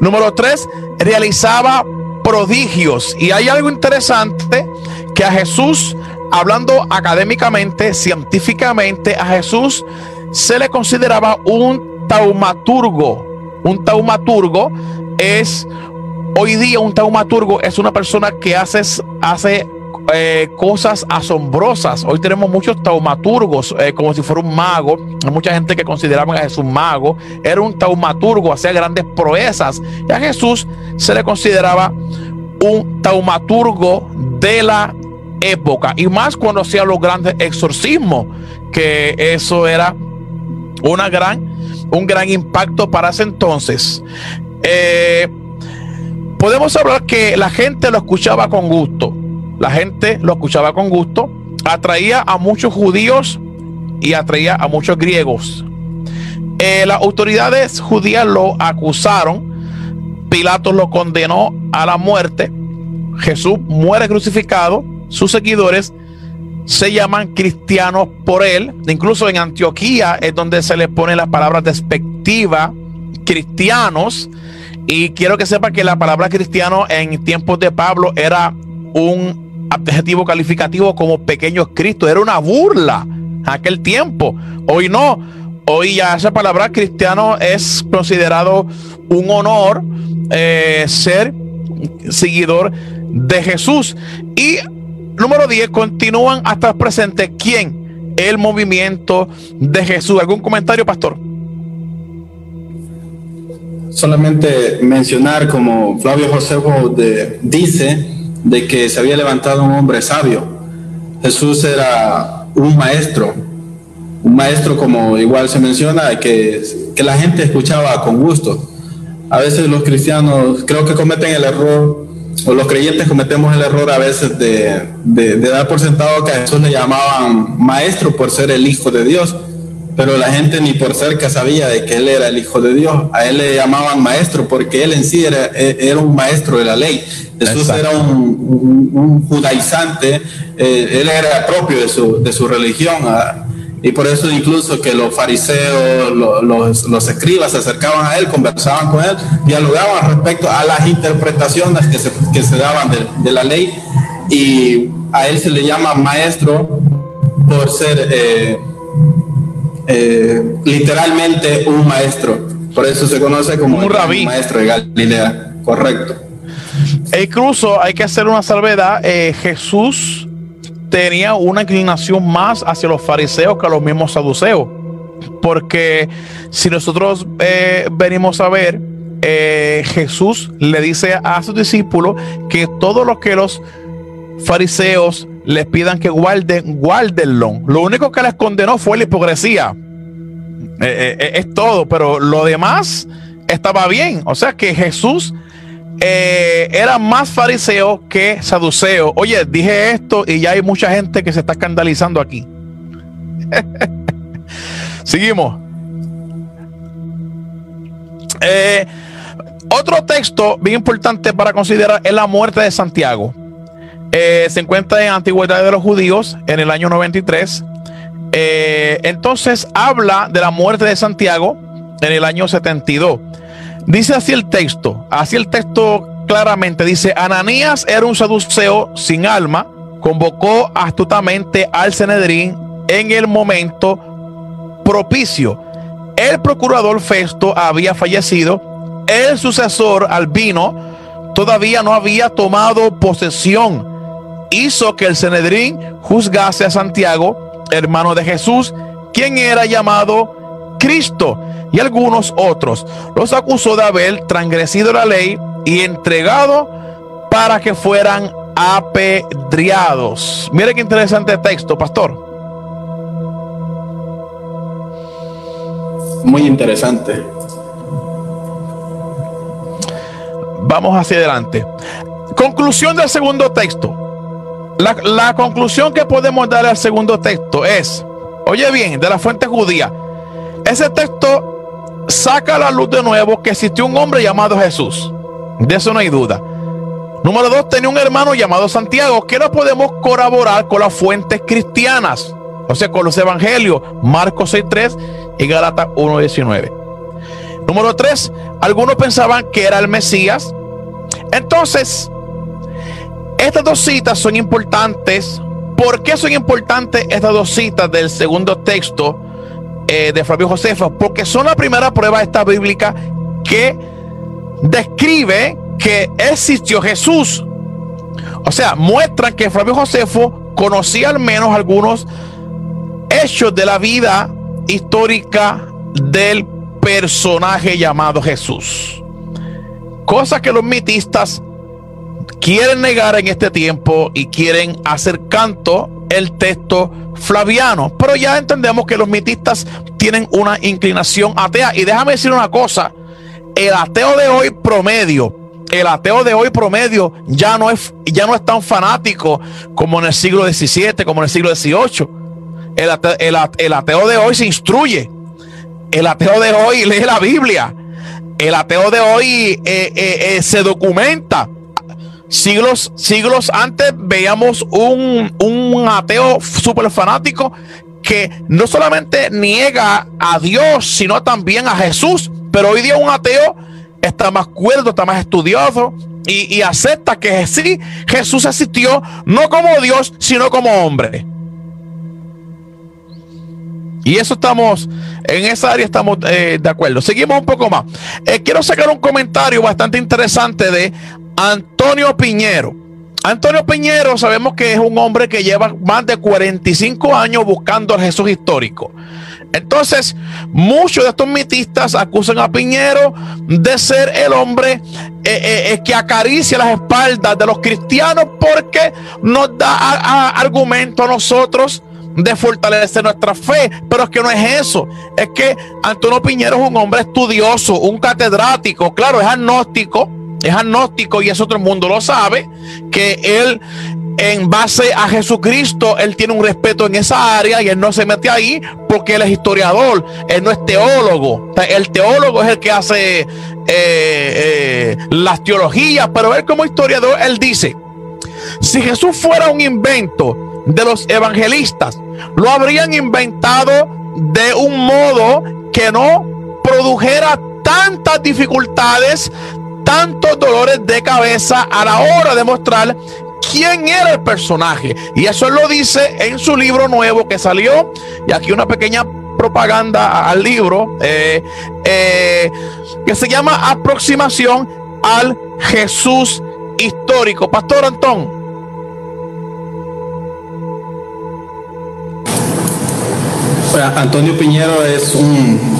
Número tres, realizaba prodigios. Y hay algo interesante que a Jesús, hablando académicamente, científicamente, a Jesús se le consideraba un taumaturgo. Un taumaturgo es Hoy día un taumaturgo es una persona que hace, hace eh, cosas asombrosas. Hoy tenemos muchos taumaturgos, eh, como si fuera un mago. Hay mucha gente que consideraba a Jesús mago. Era un taumaturgo, hacía grandes proezas. Y a Jesús se le consideraba un taumaturgo de la época. Y más cuando hacía los grandes exorcismos, que eso era una gran, un gran impacto para ese entonces. Eh, podemos hablar que la gente lo escuchaba con gusto. La gente lo escuchaba con gusto. Atraía a muchos judíos y atraía a muchos griegos. Eh, las autoridades judías lo acusaron. Pilato lo condenó a la muerte. Jesús muere crucificado. Sus seguidores se llaman cristianos por él. Incluso en Antioquía es donde se le pone la palabra despectiva cristianos y quiero que sepa que la palabra cristiano en tiempos de Pablo era un adjetivo calificativo como pequeño Cristo, era una burla en aquel tiempo. Hoy no, hoy ya esa palabra cristiano es considerado un honor eh, ser seguidor de Jesús. Y número 10, continúan hasta el presente. ¿Quién? El movimiento de Jesús. ¿Algún comentario, pastor? solamente mencionar como Flavio Josefo dice de que se había levantado un hombre sabio. Jesús era un maestro, un maestro como igual se menciona, que, que la gente escuchaba con gusto. A veces los cristianos creo que cometen el error, o los creyentes cometemos el error a veces de, de, de dar por sentado que a Jesús le llamaban maestro por ser el Hijo de Dios pero la gente ni por cerca sabía de que él era el Hijo de Dios. A él le llamaban maestro porque él en sí era, era un maestro de la ley. Jesús era un, judaizante, eh, él era propio de su, de su religión. Y por eso incluso que los fariseos, los, los, escribas se acercaban a él, conversaban con él, dialogaban respecto a las interpretaciones que se, que se daban de, de, la ley. Y a él se le llama maestro por ser eh, eh, literalmente un maestro. Por eso se conoce como un rabí. maestro de Galilea. Correcto. E incluso hay que hacer una salvedad. Eh, Jesús tenía una inclinación más hacia los fariseos que a los mismos saduceos. Porque si nosotros eh, venimos a ver, eh, Jesús le dice a sus discípulos que todo lo que los fariseos les pidan que guarden, guárdenlo. Lo único que les condenó fue la hipocresía. Eh, es todo, pero lo demás estaba bien. O sea que Jesús eh, era más fariseo que saduceo. Oye, dije esto y ya hay mucha gente que se está escandalizando aquí. Seguimos. Eh, otro texto bien importante para considerar es la muerte de Santiago. Eh, se encuentra en Antigüedad de los Judíos en el año 93. entonces habla de la muerte de Santiago en el año 72. Dice así el texto, así el texto claramente dice, Ananías era un saduceo sin alma, convocó astutamente al Cenedrín en el momento propicio. El procurador Festo había fallecido, el sucesor Albino todavía no había tomado posesión. Hizo que el Cenedrín juzgase a Santiago, hermano de Jesús, quien era llamado Cristo y algunos otros. Los acusó de haber transgresido la ley y entregado para que fueran apedreados. Mire qué interesante texto, pastor. Muy interesante. Vamos hacia adelante. Conclusión del segundo texto. La, la conclusión que podemos dar al segundo texto es, oye bien, de la fuente judía, ese texto saca a la luz de nuevo que existió un hombre llamado Jesús. De eso no hay duda. Número dos, tenía un hermano llamado Santiago que no podemos corroborar con las fuentes cristianas. O sea, con los evangelios, Marcos 6.3 y Gálatas 1.19. Número tres, algunos pensaban que era el Mesías. Entonces, estas dos citas son importantes. ¿Por qué son importantes estas dos citas del segundo texto? Eh, de Flavio Josefo, porque son la primera prueba esta bíblica que describe que existió Jesús. O sea, muestran que Flavio Josefo conocía al menos algunos hechos de la vida histórica del personaje llamado Jesús. Cosa que los mitistas quieren negar en este tiempo y quieren hacer canto el texto flaviano. Pero ya entendemos que los mitistas tienen una inclinación atea. Y déjame decir una cosa, el ateo de hoy promedio, el ateo de hoy promedio ya no es, ya no es tan fanático como en el siglo XVII, como en el siglo XVIII. El ateo, de hoy se instruye. El ateo de hoy lee la Biblia. El ateo de hoy eh, eh, eh, se documenta siglos, siglos antes veíamos un, un ateo súper fanático que no solamente niega a Dios, sino también a Jesús. Pero hoy día un ateo está más cuerdo, está más estudioso y, acepta que sí, Jesús existió no como Dios, sino como hombre. Y eso estamos, en esa área estamos eh, de acuerdo. Seguimos un poco más. Eh, quiero sacar un comentario bastante interesante de Antonio Piñero. Antonio Piñero sabemos que es un hombre que lleva más de 45 años buscando al Jesús histórico. Entonces, muchos de estos mitistas acusan a Piñero de ser el hombre eh, eh, eh, que acaricia las espaldas de los cristianos porque nos da argumento a nosotros de fortalecer nuestra fe, pero es que no es eso, es que Antonio Piñero es un hombre estudioso, un catedrático, claro, es agnóstico, es agnóstico y eso todo el mundo lo sabe, que él en base a Jesucristo, él tiene un respeto en esa área y él no se mete ahí porque él es historiador, él no es teólogo. El teólogo es el que hace eh, eh, las teologías, pero él como historiador, él dice, si Jesús fuera un invento de los evangelistas, lo habrían inventado de un modo que no produjera tantas dificultades, tantos dolores de cabeza a la hora de mostrar quién era el personaje. Y eso lo dice en su libro nuevo que salió. Y aquí una pequeña propaganda al libro eh, eh, que se llama Aproximación al Jesús histórico. Pastor Antón. Antonio Piñero es un,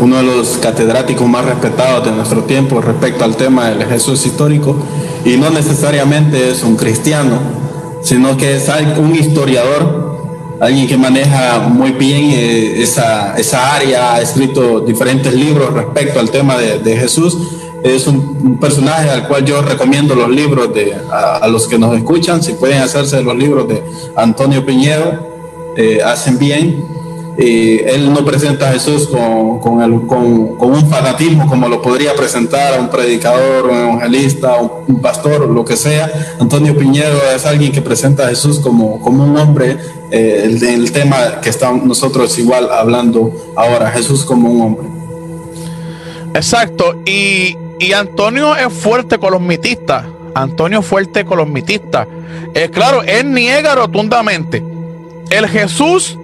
uno de los catedráticos más respetados de nuestro tiempo respecto al tema del Jesús histórico y no necesariamente es un cristiano, sino que es un historiador, alguien que maneja muy bien eh, esa, esa, área, ha escrito diferentes libros respecto al tema de, Jesús. Es un, personaje al cual yo recomiendo los libros de, a, los que nos escuchan, si pueden hacerse los libros de Antonio Piñero, eh, hacen bien él no presenta a Jesús con, un fanatismo como lo podría presentar a un predicador, un evangelista, un, pastor, lo que sea. Antonio Piñero es alguien que presenta a Jesús como, un hombre, eh, el, tema que estamos nosotros igual hablando ahora, Jesús como un hombre. Exacto, y, Antonio es fuerte con los mitistas. Antonio fuerte con los mitistas. Eh, claro, él niega rotundamente el Jesús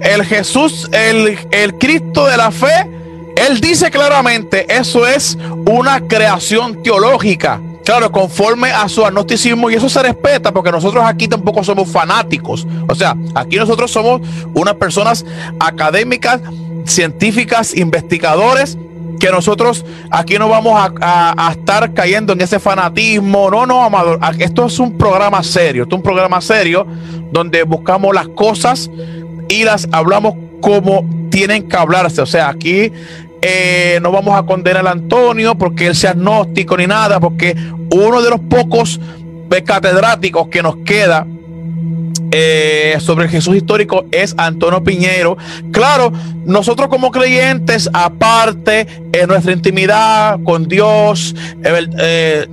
el Jesús, el, el Cristo de la fe, él dice claramente, eso es una creación teológica. Claro, conforme a su agnosticismo, y eso se respeta porque nosotros aquí tampoco somos fanáticos. O sea, aquí nosotros somos unas personas académicas, científicas, investigadores, que nosotros aquí no vamos a, a, estar cayendo en ese fanatismo. No, no, amado. Esto es un programa serio. Esto es un programa serio donde buscamos las cosas y las hablamos como tienen que hablarse. O sea, aquí eh, no vamos a condenar a Antonio porque él sea agnóstico ni nada, porque uno de los pocos catedráticos que nos queda eh, sobre el Jesús histórico es Antonio Piñero. Claro, nosotros como creyentes, aparte en nuestra intimidad con Dios, eh,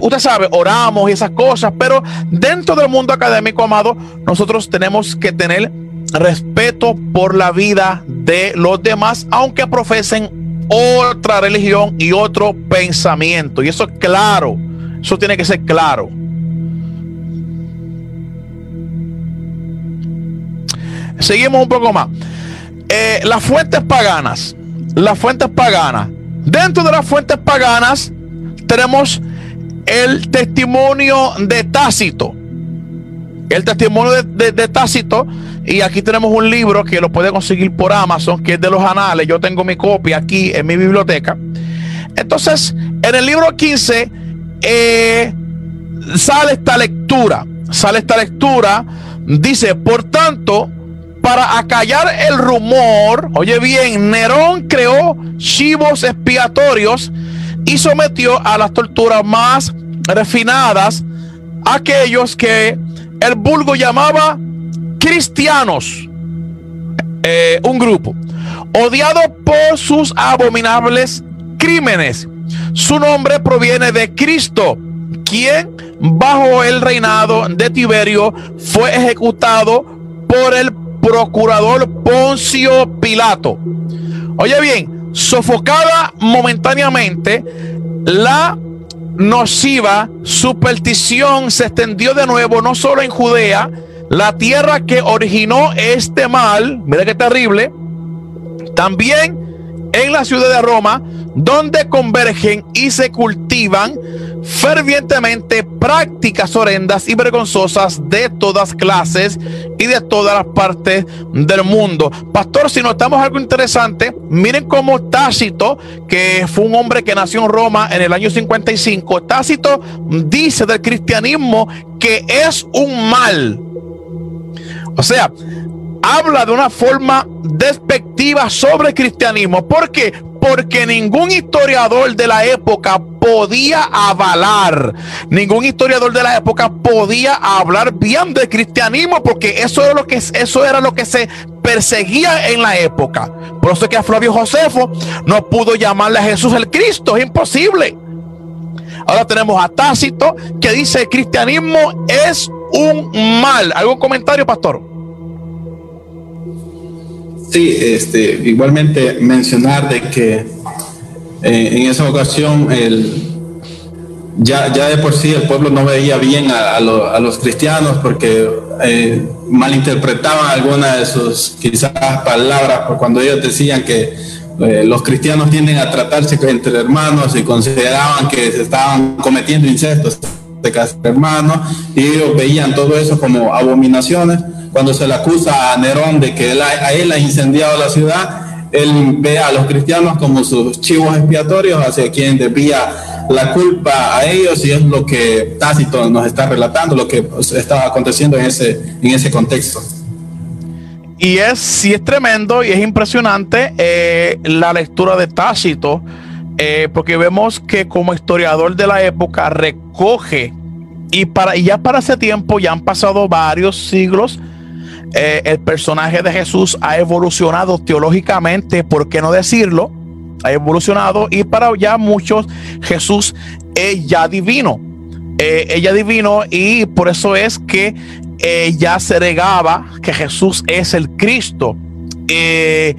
usted sabe, oramos y esas cosas, pero dentro del mundo académico, amado, nosotros tenemos que tener respeto por la vida de los demás, aunque profesen otra religión y otro pensamiento. Y eso es claro, eso tiene que ser claro. Seguimos un poco más. Eh, las fuentes paganas, las fuentes paganas. Dentro de las fuentes paganas tenemos el testimonio de Tácito. El testimonio de Tácito y aquí tenemos un libro que lo puede conseguir por Amazon, que es de los anales. Yo tengo mi copia aquí en mi biblioteca. Entonces, en el libro 15 eh, sale esta lectura. Sale esta lectura. Dice, por tanto, para acallar el rumor, oye bien, Nerón creó chivos expiatorios y sometió a las torturas más refinadas aquellos que el vulgo llamaba cristianos, eh, un grupo, odiado por sus abominables crímenes. Su nombre proviene de Cristo, quien bajo el reinado de Tiberio fue ejecutado por el procurador Poncio Pilato. Oye bien, sofocada momentáneamente, la nociva superstición se extendió de nuevo no solo en Judea, la tierra que originó este mal, mira qué terrible, también en la ciudad de Roma, donde convergen y se cultivan fervientemente prácticas horrendas y vergonzosas de todas clases y de todas las partes del mundo. Pastor, si notamos algo interesante, miren cómo Tácito, que fue un hombre que nació en Roma en el año 55, Tácito dice del cristianismo que es un mal o sea, habla de una forma despectiva sobre el cristianismo. ¿Por qué? Porque ningún historiador de la época podía avalar, ningún historiador de la época podía hablar bien del cristianismo, porque eso era lo que, eso era lo que se perseguía en la época. Por eso es que a Flavio Josefo no pudo llamarle a Jesús el Cristo, es imposible. Ahora tenemos a Tácito que dice el cristianismo es un mal. ¿Algún comentario, pastor? Sí, este, igualmente mencionar de que eh, en esa ocasión el, ya, ya de por sí el pueblo no veía bien a, los cristianos porque eh, malinterpretaban algunas de sus quizás palabras cuando ellos decían que eh, los cristianos tienden a tratarse entre hermanos y consideraban que se estaban cometiendo incestos de casa hermanos y ellos veían todo eso como abominaciones. Cuando se le acusa a Nerón de que él, a él ha incendiado la ciudad, él ve a los cristianos como sus chivos expiatorios hacia quien debía la culpa a ellos y es lo que Tácito nos está relatando, lo que estaba aconteciendo en ese, en ese contexto. Y es, sí es tremendo y es impresionante eh, la lectura de Tácito, eh, porque vemos que como historiador de la época recoge, y, para, y ya para ese tiempo ya han pasado varios siglos, eh, el personaje de Jesús ha evolucionado teológicamente, ¿por qué no decirlo? Ha evolucionado y para ya muchos Jesús es ya divino. Eh, ella divino y por eso es que ya se regaba que Jesús es el Cristo. Eh,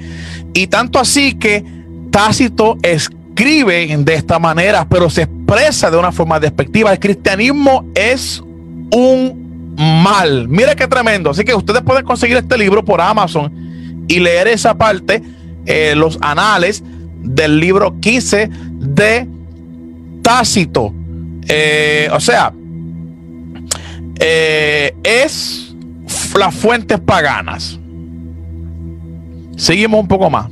y tanto así que Tácito escribe de esta manera, pero se expresa de una forma despectiva. El cristianismo es un mal. Mira qué tremendo. Así que ustedes pueden conseguir este libro por Amazon y leer esa parte, eh, los anales del libro 15 de Tácito. Eh, o sea, eh, es las fuentes paganas. Seguimos un poco más.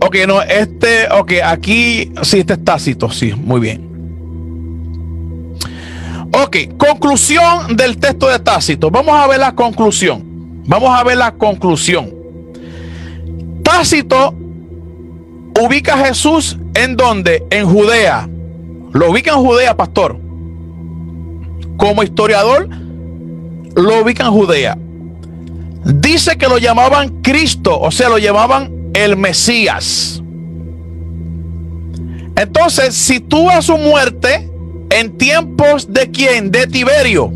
Ok, no, este, ok, aquí sí, este es Tácito, sí, muy bien. Ok, conclusión del texto de Tácito. Vamos a ver la conclusión. Vamos a ver la conclusión. Tácito ubica a Jesús en donde? En Judea. Lo ubica en Judea, pastor. Como historiador, lo ubica en Judea. Dice que lo llamaban Cristo, o sea, lo llamaban el Mesías. Entonces, si tú a su muerte en tiempos de quién? De Tiberio.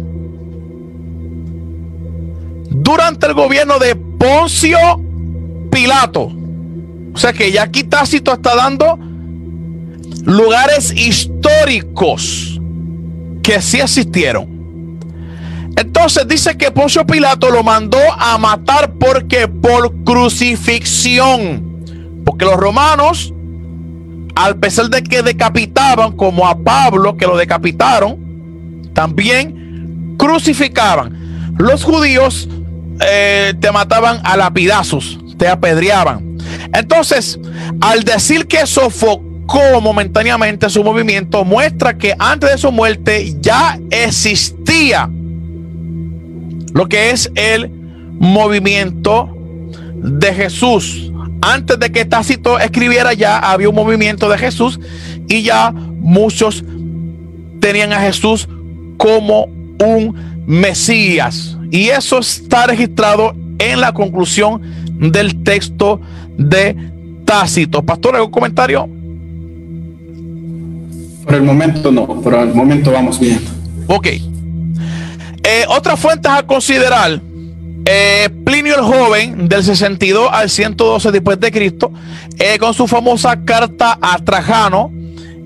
Durante el gobierno de Poncio Pilato. O sea que ya aquí Tácito está dando lugares históricos que sí existieron. Entonces dice que Poncio Pilato lo mandó a matar porque por crucifixión. Porque los romanos al pesar de que decapitaban, como a Pablo, que lo decapitaron, también crucificaban. Los judíos eh, te mataban a lapidazos, te apedreaban. Entonces, al decir que sofocó momentáneamente su movimiento, muestra que antes de su muerte ya existía lo que es el movimiento de Jesús antes de que Tácito escribiera ya había un movimiento de Jesús y ya muchos tenían a Jesús como un Mesías. Y eso está registrado en la conclusión del texto de Tácito. Pastor, ¿algún comentario? Por el momento no, por el momento vamos bien. Ok. Eh, otras fuentes a considerar eh, Plinio el joven, del 62 al 112 después de Cristo, eh, con su famosa carta a Trajano,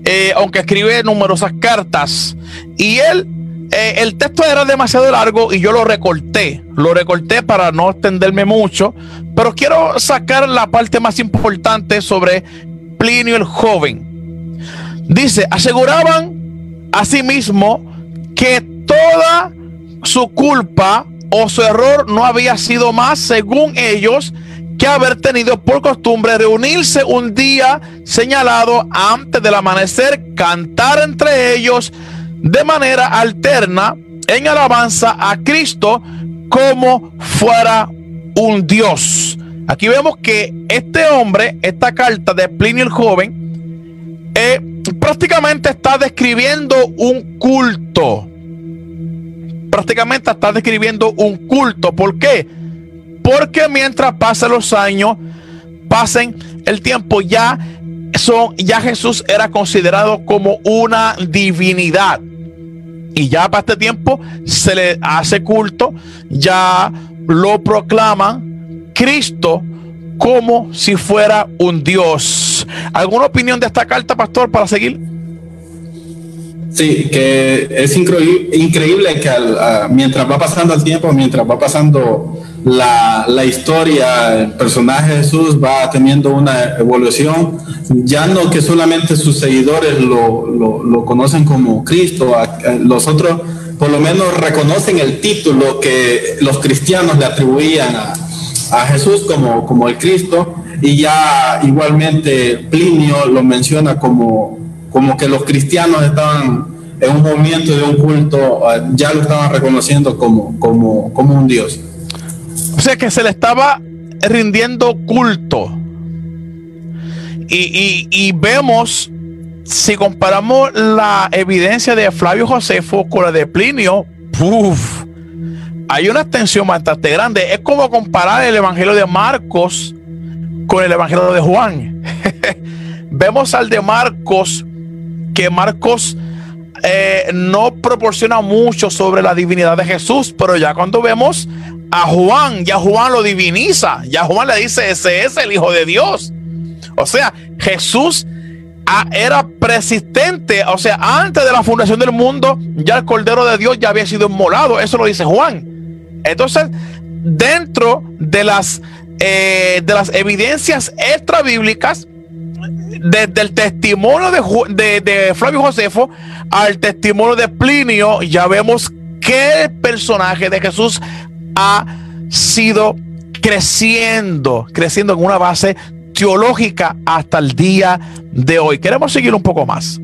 eh, aunque escribe numerosas cartas, y él, el texto era demasiado largo y yo lo recorté, lo recorté para no extenderme mucho, pero quiero sacar la parte más importante sobre Plinio el joven. Dice, aseguraban a sí mismo que toda su culpa o su error no había sido más, según ellos, que haber tenido por costumbre reunirse un día señalado antes del amanecer, cantar entre ellos de manera alterna en alabanza a Cristo como fuera un Dios. Aquí vemos que este hombre, esta carta de Plinio el joven, eh, prácticamente está describiendo un culto prácticamente está describiendo un culto. ¿Por qué? Porque mientras pasan los años, pasen el tiempo, ya son, ya Jesús era considerado como una divinidad. Y ya para este tiempo se le hace culto, ya lo proclaman Cristo como si fuera un Dios. ¿Alguna opinión de esta carta, pastor, para seguir? Sí, que es increíble, que mientras va pasando el tiempo, mientras va pasando la, historia, el personaje de Jesús va teniendo una evolución, ya no que solamente sus seguidores lo, conocen como Cristo, los otros por lo menos reconocen el título que los cristianos le atribuían a, a Jesús como, como el Cristo y ya igualmente Plinio lo menciona como, como que los cristianos estaban en un movimiento de un culto, ah, ya lo estaban reconociendo como, como, como un Dios. O sea que se le estaba rindiendo culto. Y, y, vemos, si comparamos la evidencia de Flavio Josefo con la de Plinio, ¡puf! hay una extensión bastante grande. Es como comparar el Evangelio de Marcos con el Evangelio de Juan. Vemos al de Marcos, que Marcos eh, no proporciona mucho sobre la divinidad de Jesús, pero ya cuando vemos a Juan, ya Juan lo diviniza, ya Juan le dice, ese es el Hijo de Dios. O sea, Jesús ah, era persistente, o sea, antes de la fundación del mundo, ya el Cordero de Dios ya había sido inmolado, eso lo dice Juan. Entonces, dentro de las, eh, de las evidencias extra bíblicas, desde el testimonio de, de, Flavio Josefo al testimonio de Plinio, ya vemos que el personaje de Jesús ha sido creciendo, creciendo en una base teológica hasta el día de hoy. Queremos seguir un poco más.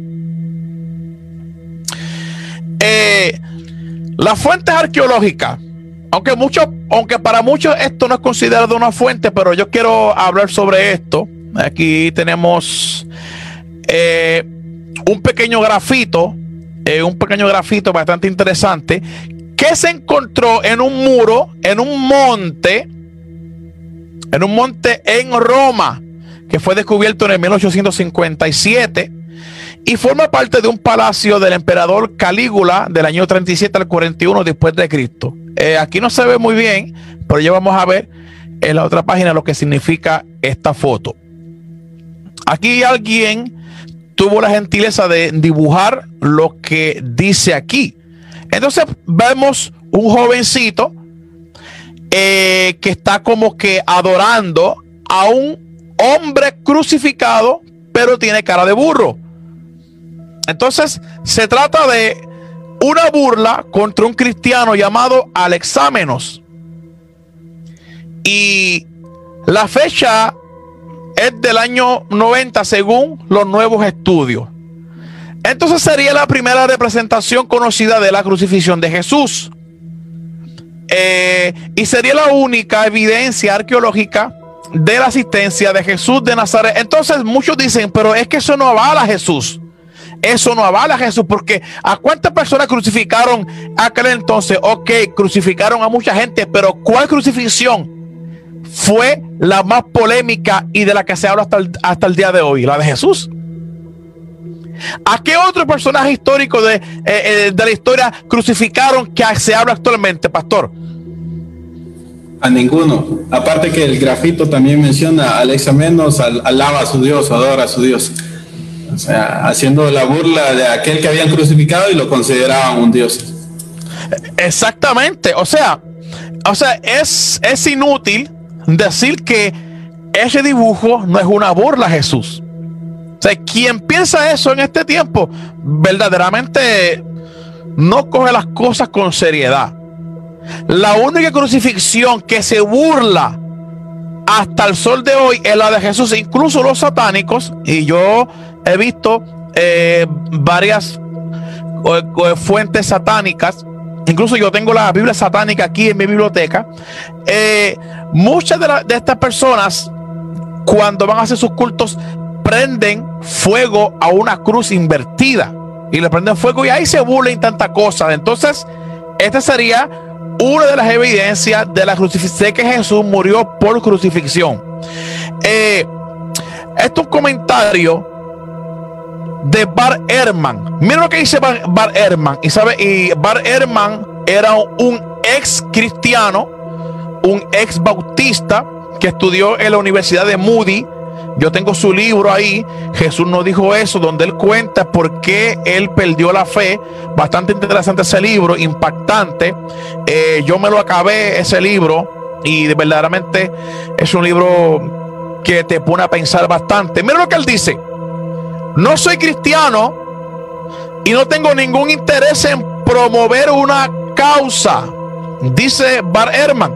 Eh, las fuentes arqueológicas aunque aunque para muchos esto no es considerado una fuente, pero yo quiero hablar sobre esto. Aquí tenemos eh, un pequeño grafito, eh, un pequeño grafito bastante interesante, que se encontró en un muro, en un monte, en un monte en Roma, que fue descubierto en el 1857 y forma parte de un palacio del emperador Calígula del año 37 al 41 después de Cristo. Eh, aquí no se ve muy bien, pero ya vamos a ver en la otra página lo que significa esta foto. Aquí alguien tuvo la gentileza de dibujar lo que dice aquí. Entonces vemos un jovencito eh, que está como que adorando a un hombre crucificado, pero tiene cara de burro. Entonces se trata de una burla contra un cristiano llamado Alexámenos. Y la fecha es del año 90 según los nuevos estudios. Entonces sería la primera representación conocida de la crucifixión de Jesús. Eh, y sería la única evidencia arqueológica de la asistencia de Jesús de Nazaret. Entonces muchos dicen, pero es que eso no avala a Jesús. Eso no avala a Jesús, porque ¿a cuántas personas crucificaron aquel entonces? Ok, crucificaron a mucha gente, pero ¿cuál crucifixión fue la más polémica y de la que se habla hasta el, hasta el día de hoy? La de Jesús. ¿A qué otro personaje histórico de, eh, eh, de la historia crucificaron que se habla actualmente, pastor? A ninguno. Aparte que el grafito también menciona Alexa Menos, alaba a su Dios, adora a su Dios. O sea, haciendo la burla de aquel que habían crucificado y lo consideraban un dios. Exactamente. O sea, o sea, es, es inútil decir que ese dibujo no es una burla a Jesús. O sea, quien piensa eso en este tiempo, verdaderamente no coge las cosas con seriedad. La única crucifixión que se burla hasta el sol de hoy es la de Jesús. Incluso los satánicos, y yo he visto eh, varias fuentes satánicas. Incluso yo tengo la Biblia satánica aquí en mi biblioteca. Eh, muchas de, estas personas, cuando van a hacer sus cultos, prenden fuego a una cruz invertida. Y le prenden fuego y ahí se burlen tanta cosa. Entonces, esta sería una de las evidencias de la crucifixión, que Jesús murió por crucifixión. Eh, esto es un comentario de Bar Herman. Mira lo que dice Bar, Herman. Y sabe, y Bar Herman era un ex cristiano, un ex bautista que estudió en la Universidad de Moody. Yo tengo su libro ahí. Jesús nos dijo eso, donde él cuenta por qué él perdió la fe. Bastante interesante ese libro, impactante. Eh, yo me lo acabé, ese libro, y verdaderamente es un libro que te pone a pensar bastante. Mira lo que él dice. No soy cristiano y no tengo ningún interés en promover una causa, dice Bar Herman.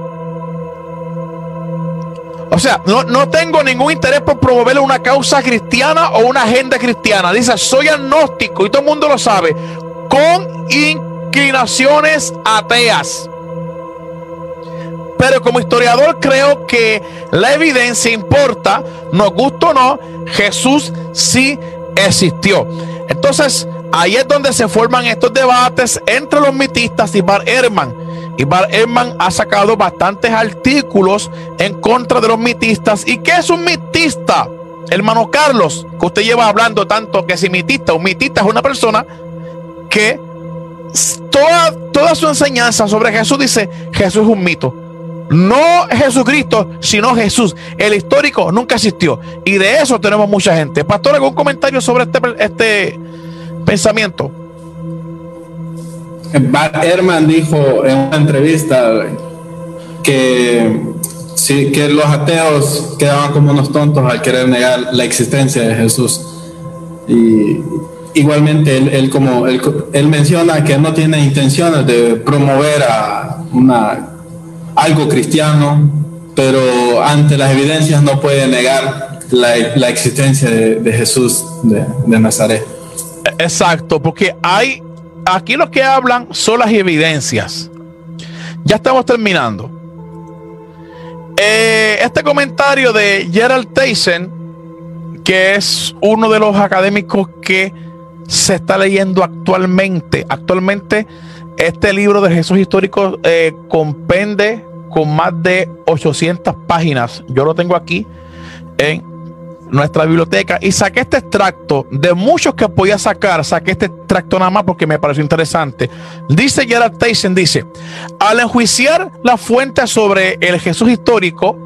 O sea, no, tengo ningún interés por promover una causa cristiana o una agenda cristiana. Dice, soy agnóstico y todo el mundo lo sabe, con inclinaciones ateas. Pero como historiador creo que la evidencia importa, nos gusta o no, Jesús sí existió. Entonces, ahí es donde se forman estos debates entre los mitistas y Bar Ehrman y Bar Ehrman ha sacado bastantes artículos en contra de los mitistas. ¿Y qué es un mitista? Hermano Carlos, que usted lleva hablando tanto que si mitista, un mitista es una persona que toda, toda su enseñanza sobre Jesús dice, Jesús es un mito. No Jesucristo, sino Jesús. El histórico nunca existió. Y de eso tenemos mucha gente. Pastor, ¿algún comentario sobre este, este pensamiento? Herman dijo en una entrevista que, que los ateos quedaban como unos tontos al querer negar la existencia de Jesús. Y igualmente él, como él, menciona que no tiene intenciones de promover a una, algo cristiano, pero ante las evidencias no puede negar la, existencia de, Jesús de, de Nazaret. Exacto, porque hay aquí lo que hablan son las evidencias. Ya estamos terminando. Eh, este comentario de Gerald Tyson, que es uno de los académicos que se está leyendo actualmente. Actualmente, este libro de Jesús histórico eh, compende con más de 800 páginas. Yo lo tengo aquí en nuestra biblioteca y saqué este extracto de muchos que podía sacar, saqué este extracto nada más porque me pareció interesante. Dice Gerard Tyson, dice, al enjuiciar la fuente sobre el Jesús histórico,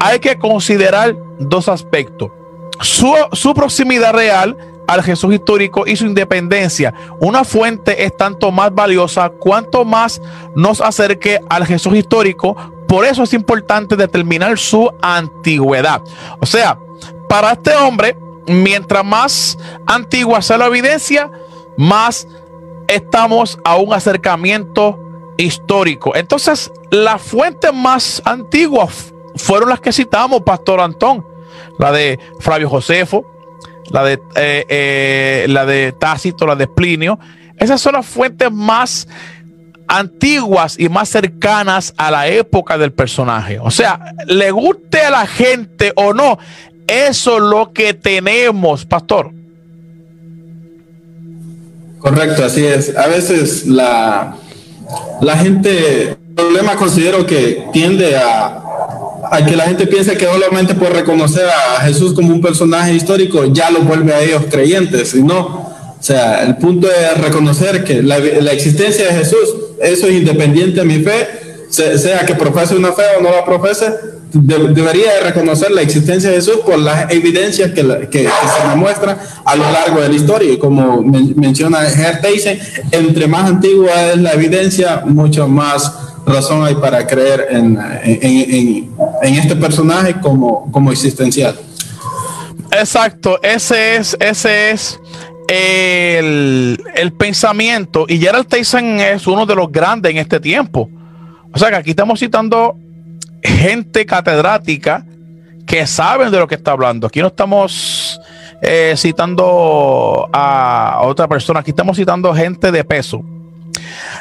hay que considerar dos aspectos. Su, su proximidad real al Jesús histórico y su independencia. Una fuente es tanto más valiosa cuanto más nos acerque al Jesús histórico. Por eso es importante determinar su antigüedad. O sea, para este hombre, mientras más antigua sea la evidencia, más estamos a un acercamiento histórico. Entonces, las fuentes más antiguas fueron las que citamos, Pastor Antón, la de Flavio Josefo, la de, eh, eh, la de Tácito, la de Plinio. Esas son las fuentes más antiguas y más cercanas a la época del personaje. O sea, le guste a la gente o no, eso es lo que tenemos, pastor. Correcto, así es. A veces la, la gente, el problema considero que tiende a, a que la gente piense que solamente por reconocer a Jesús como un personaje histórico ya lo vuelve a ellos creyentes, y no. O sea, el punto es reconocer que la, la existencia de Jesús, eso es independiente de mi fe, sea que profese una fe o no la profese, debería reconocer la existencia de Jesús por las evidencias que, que, se demuestran a lo largo de la historia. Y como menciona Herteisen, entre más antigua es la evidencia, mucho más razón hay para creer en, en, en, este personaje como, como existencial. Exacto, ese es, ese es el, el pensamiento. Y Gerald Tyson es uno de los grandes en este tiempo. O sea que aquí estamos citando gente catedrática que saben de lo que está hablando. Aquí no estamos eh, citando a otra persona, aquí estamos citando gente de peso.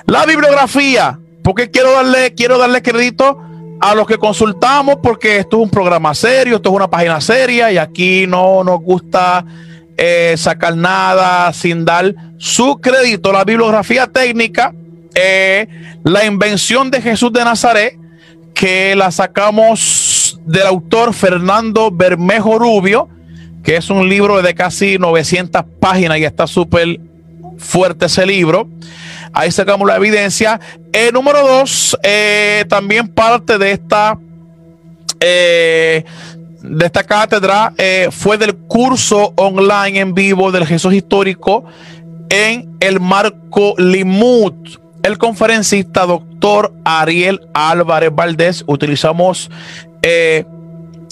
La bibliografía, porque quiero darle, quiero darle crédito a los que consultamos, porque esto es un programa serio, esto es una página seria y aquí no nos gusta eh, sacar nada sin dar su crédito. La bibliografía técnica, eh, la invención de Jesús de Nazaret, que la sacamos del autor Fernando Bermejo Rubio, que es un libro de casi 900 páginas y está súper fuerte ese libro. Ahí sacamos la evidencia. el número dos, también parte de esta de esta cátedra fue del curso online en vivo del Jesús histórico en el marco Limud. El conferencista doctor Ariel Álvarez Valdés utilizamos eh,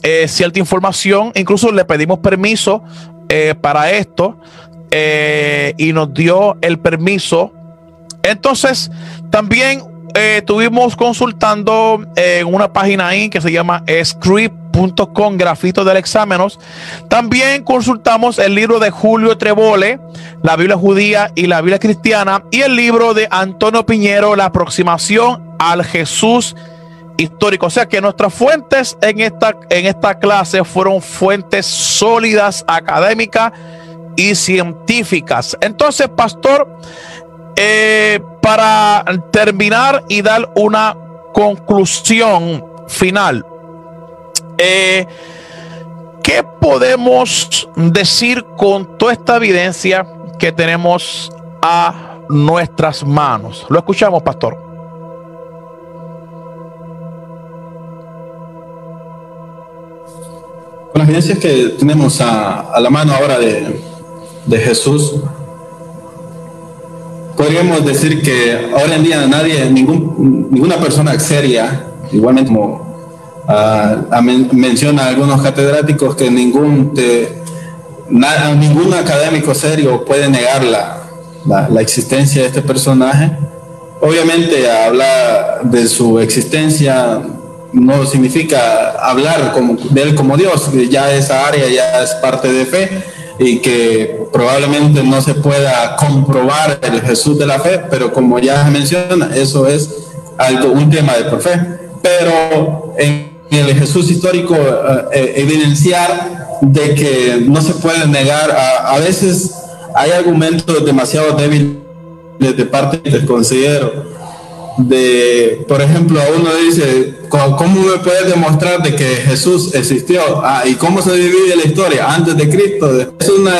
eh, cierta información, incluso le pedimos permiso eh, para esto y nos dio el permiso. Entonces, también estuvimos consultando en una página ahí que se llama Script con grafito del exámenes. También consultamos el libro de Julio Trebole, la Biblia judía y la Biblia cristiana, y el libro de Antonio Piñero, la aproximación al Jesús histórico. O sea que nuestras fuentes en esta, en esta clase fueron fuentes sólidas, académicas y científicas. Entonces, pastor, eh, para terminar y dar una conclusión final, eh, ¿Qué podemos decir con toda esta evidencia que tenemos a nuestras manos? Lo escuchamos, pastor. Con las evidencias que tenemos a, la mano ahora de, de Jesús, podríamos decir que ahora en día nadie, ningún, ninguna persona seria, igualmente como menciona algunos catedráticos que ningún, ningún académico serio puede negar la, la, existencia de este personaje. Obviamente hablar de su existencia no significa hablar como, de él como Dios, ya esa área ya es parte de fe y que probablemente no se pueda comprobar el Jesús de la fe, pero como ya menciona, eso es algo, un tema de por fe. Pero en el Jesús histórico eh, eh, evidenciar de que no se puede negar, a, veces hay argumentos demasiado débiles de parte del consejero. De, por ejemplo, a uno dice, ¿cómo me puedes demostrar de que Jesús existió? Ah, ¿Y cómo se divide la historia? Antes de Cristo. Es, una,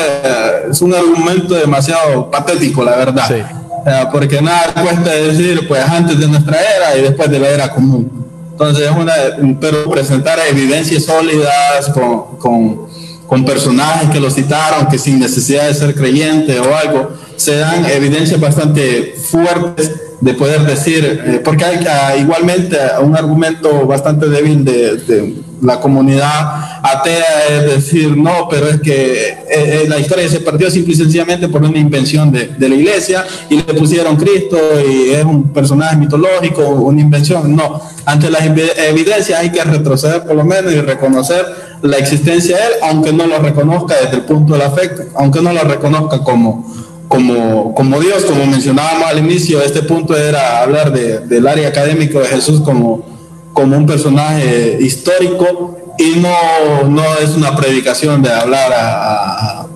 es un argumento demasiado patético, la verdad. Eh, porque nada cuesta decir, pues antes de nuestra era y después de la era común. Entonces, una, pero presentar evidencias sólidas con, con, con, personajes que lo citaron, que sin necesidad de ser creyente o algo, se dan evidencias bastante fuertes de poder decir, eh, porque hay igualmente un argumento bastante débil de, la comunidad atea es decir, no, pero es que eh, eh, la historia se partió simple y sencillamente por una invención de, de, la iglesia y le pusieron Cristo y es un personaje mitológico, una invención. No, ante las evidencias hay que retroceder por lo menos y reconocer la existencia de él, aunque no lo reconozca desde el punto del afecto, aunque no lo reconozca como, como, como Dios, como mencionábamos al inicio, este punto era hablar de, del área académico de Jesús como como un personaje histórico y no, no es una predicación de hablar a,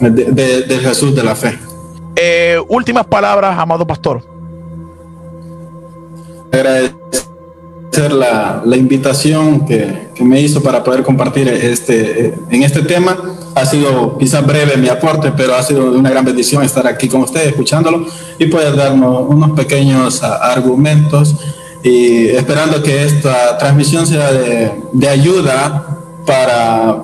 de, Jesús de la fe. Eh, últimas palabras, amado pastor. Agradecer la, la invitación que, que, me hizo para poder compartir este, en este tema. Ha sido quizás breve mi aporte, pero ha sido una gran bendición estar aquí con ustedes, escuchándolo y poder darnos unos pequeños argumentos y esperando que esta transmisión sea de, de ayuda para,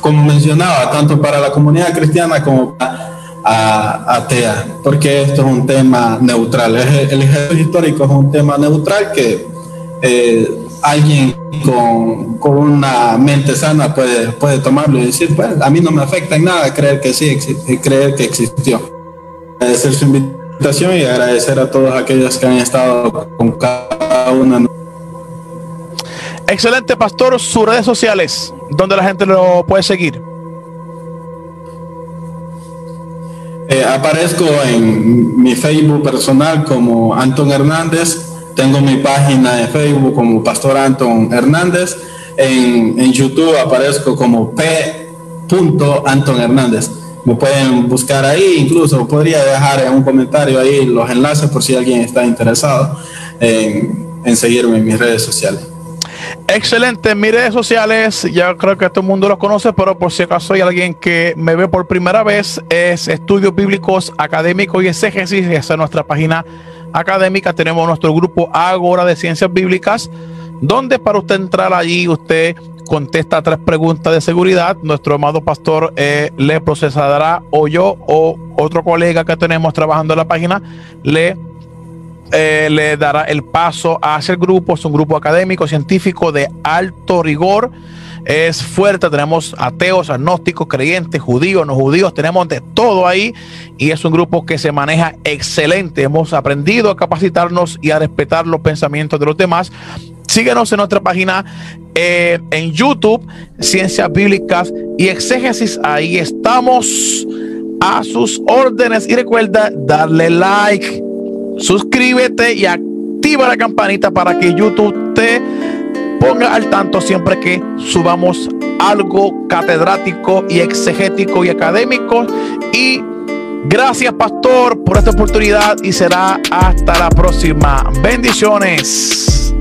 como mencionaba, tanto para la comunidad cristiana como para a, atea, porque esto es un tema neutral. El, ejército histórico es un tema neutral que eh, alguien con, con, una mente sana puede, puede tomarlo y decir, pues a mí no me afecta en nada creer que sí, creer que existió. Agradecer su invitación y agradecer a todos aquellos que han estado con cada una. Excelente, pastor. Sus redes sociales, donde la gente lo puede seguir. Eh, aparezco en mi Facebook personal como Anton Hernández. Tengo mi página de Facebook como Pastor Anton Hernández. En, en YouTube aparezco como P. Anton Hernández. Me pueden buscar ahí, incluso podría dejar en un comentario ahí los enlaces por si alguien está interesado en, en seguirme en mis redes sociales. Excelente, mis redes sociales, ya creo que todo el mundo los conoce, pero por si acaso hay alguien que me ve por primera vez, es Estudios Bíblicos Académicos y Exégesis, esa es nuestra página académica, tenemos nuestro grupo Agora de Ciencias Bíblicas, donde para usted entrar allí, usted contesta tres preguntas de seguridad. Nuestro amado pastor eh, le procesará o yo o otro colega que tenemos trabajando en la página le, eh, le dará el paso hacia el grupo. Es un grupo académico, científico de alto rigor. Es fuerte, tenemos ateos, agnósticos, creyentes, judíos, no judíos, tenemos de todo ahí y es un grupo que se maneja excelente. Hemos aprendido a capacitarnos y a respetar los pensamientos de los demás Síguenos en nuestra página eh, en YouTube, Ciencias Bíblicas y Exégesis. Ahí estamos a sus órdenes. Y recuerda darle like, suscríbete y activa la campanita para que YouTube te ponga al tanto siempre que subamos algo catedrático y exegético y académico. Y gracias, pastor, por esta oportunidad y será hasta la próxima. Bendiciones.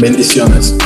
Bendiciones.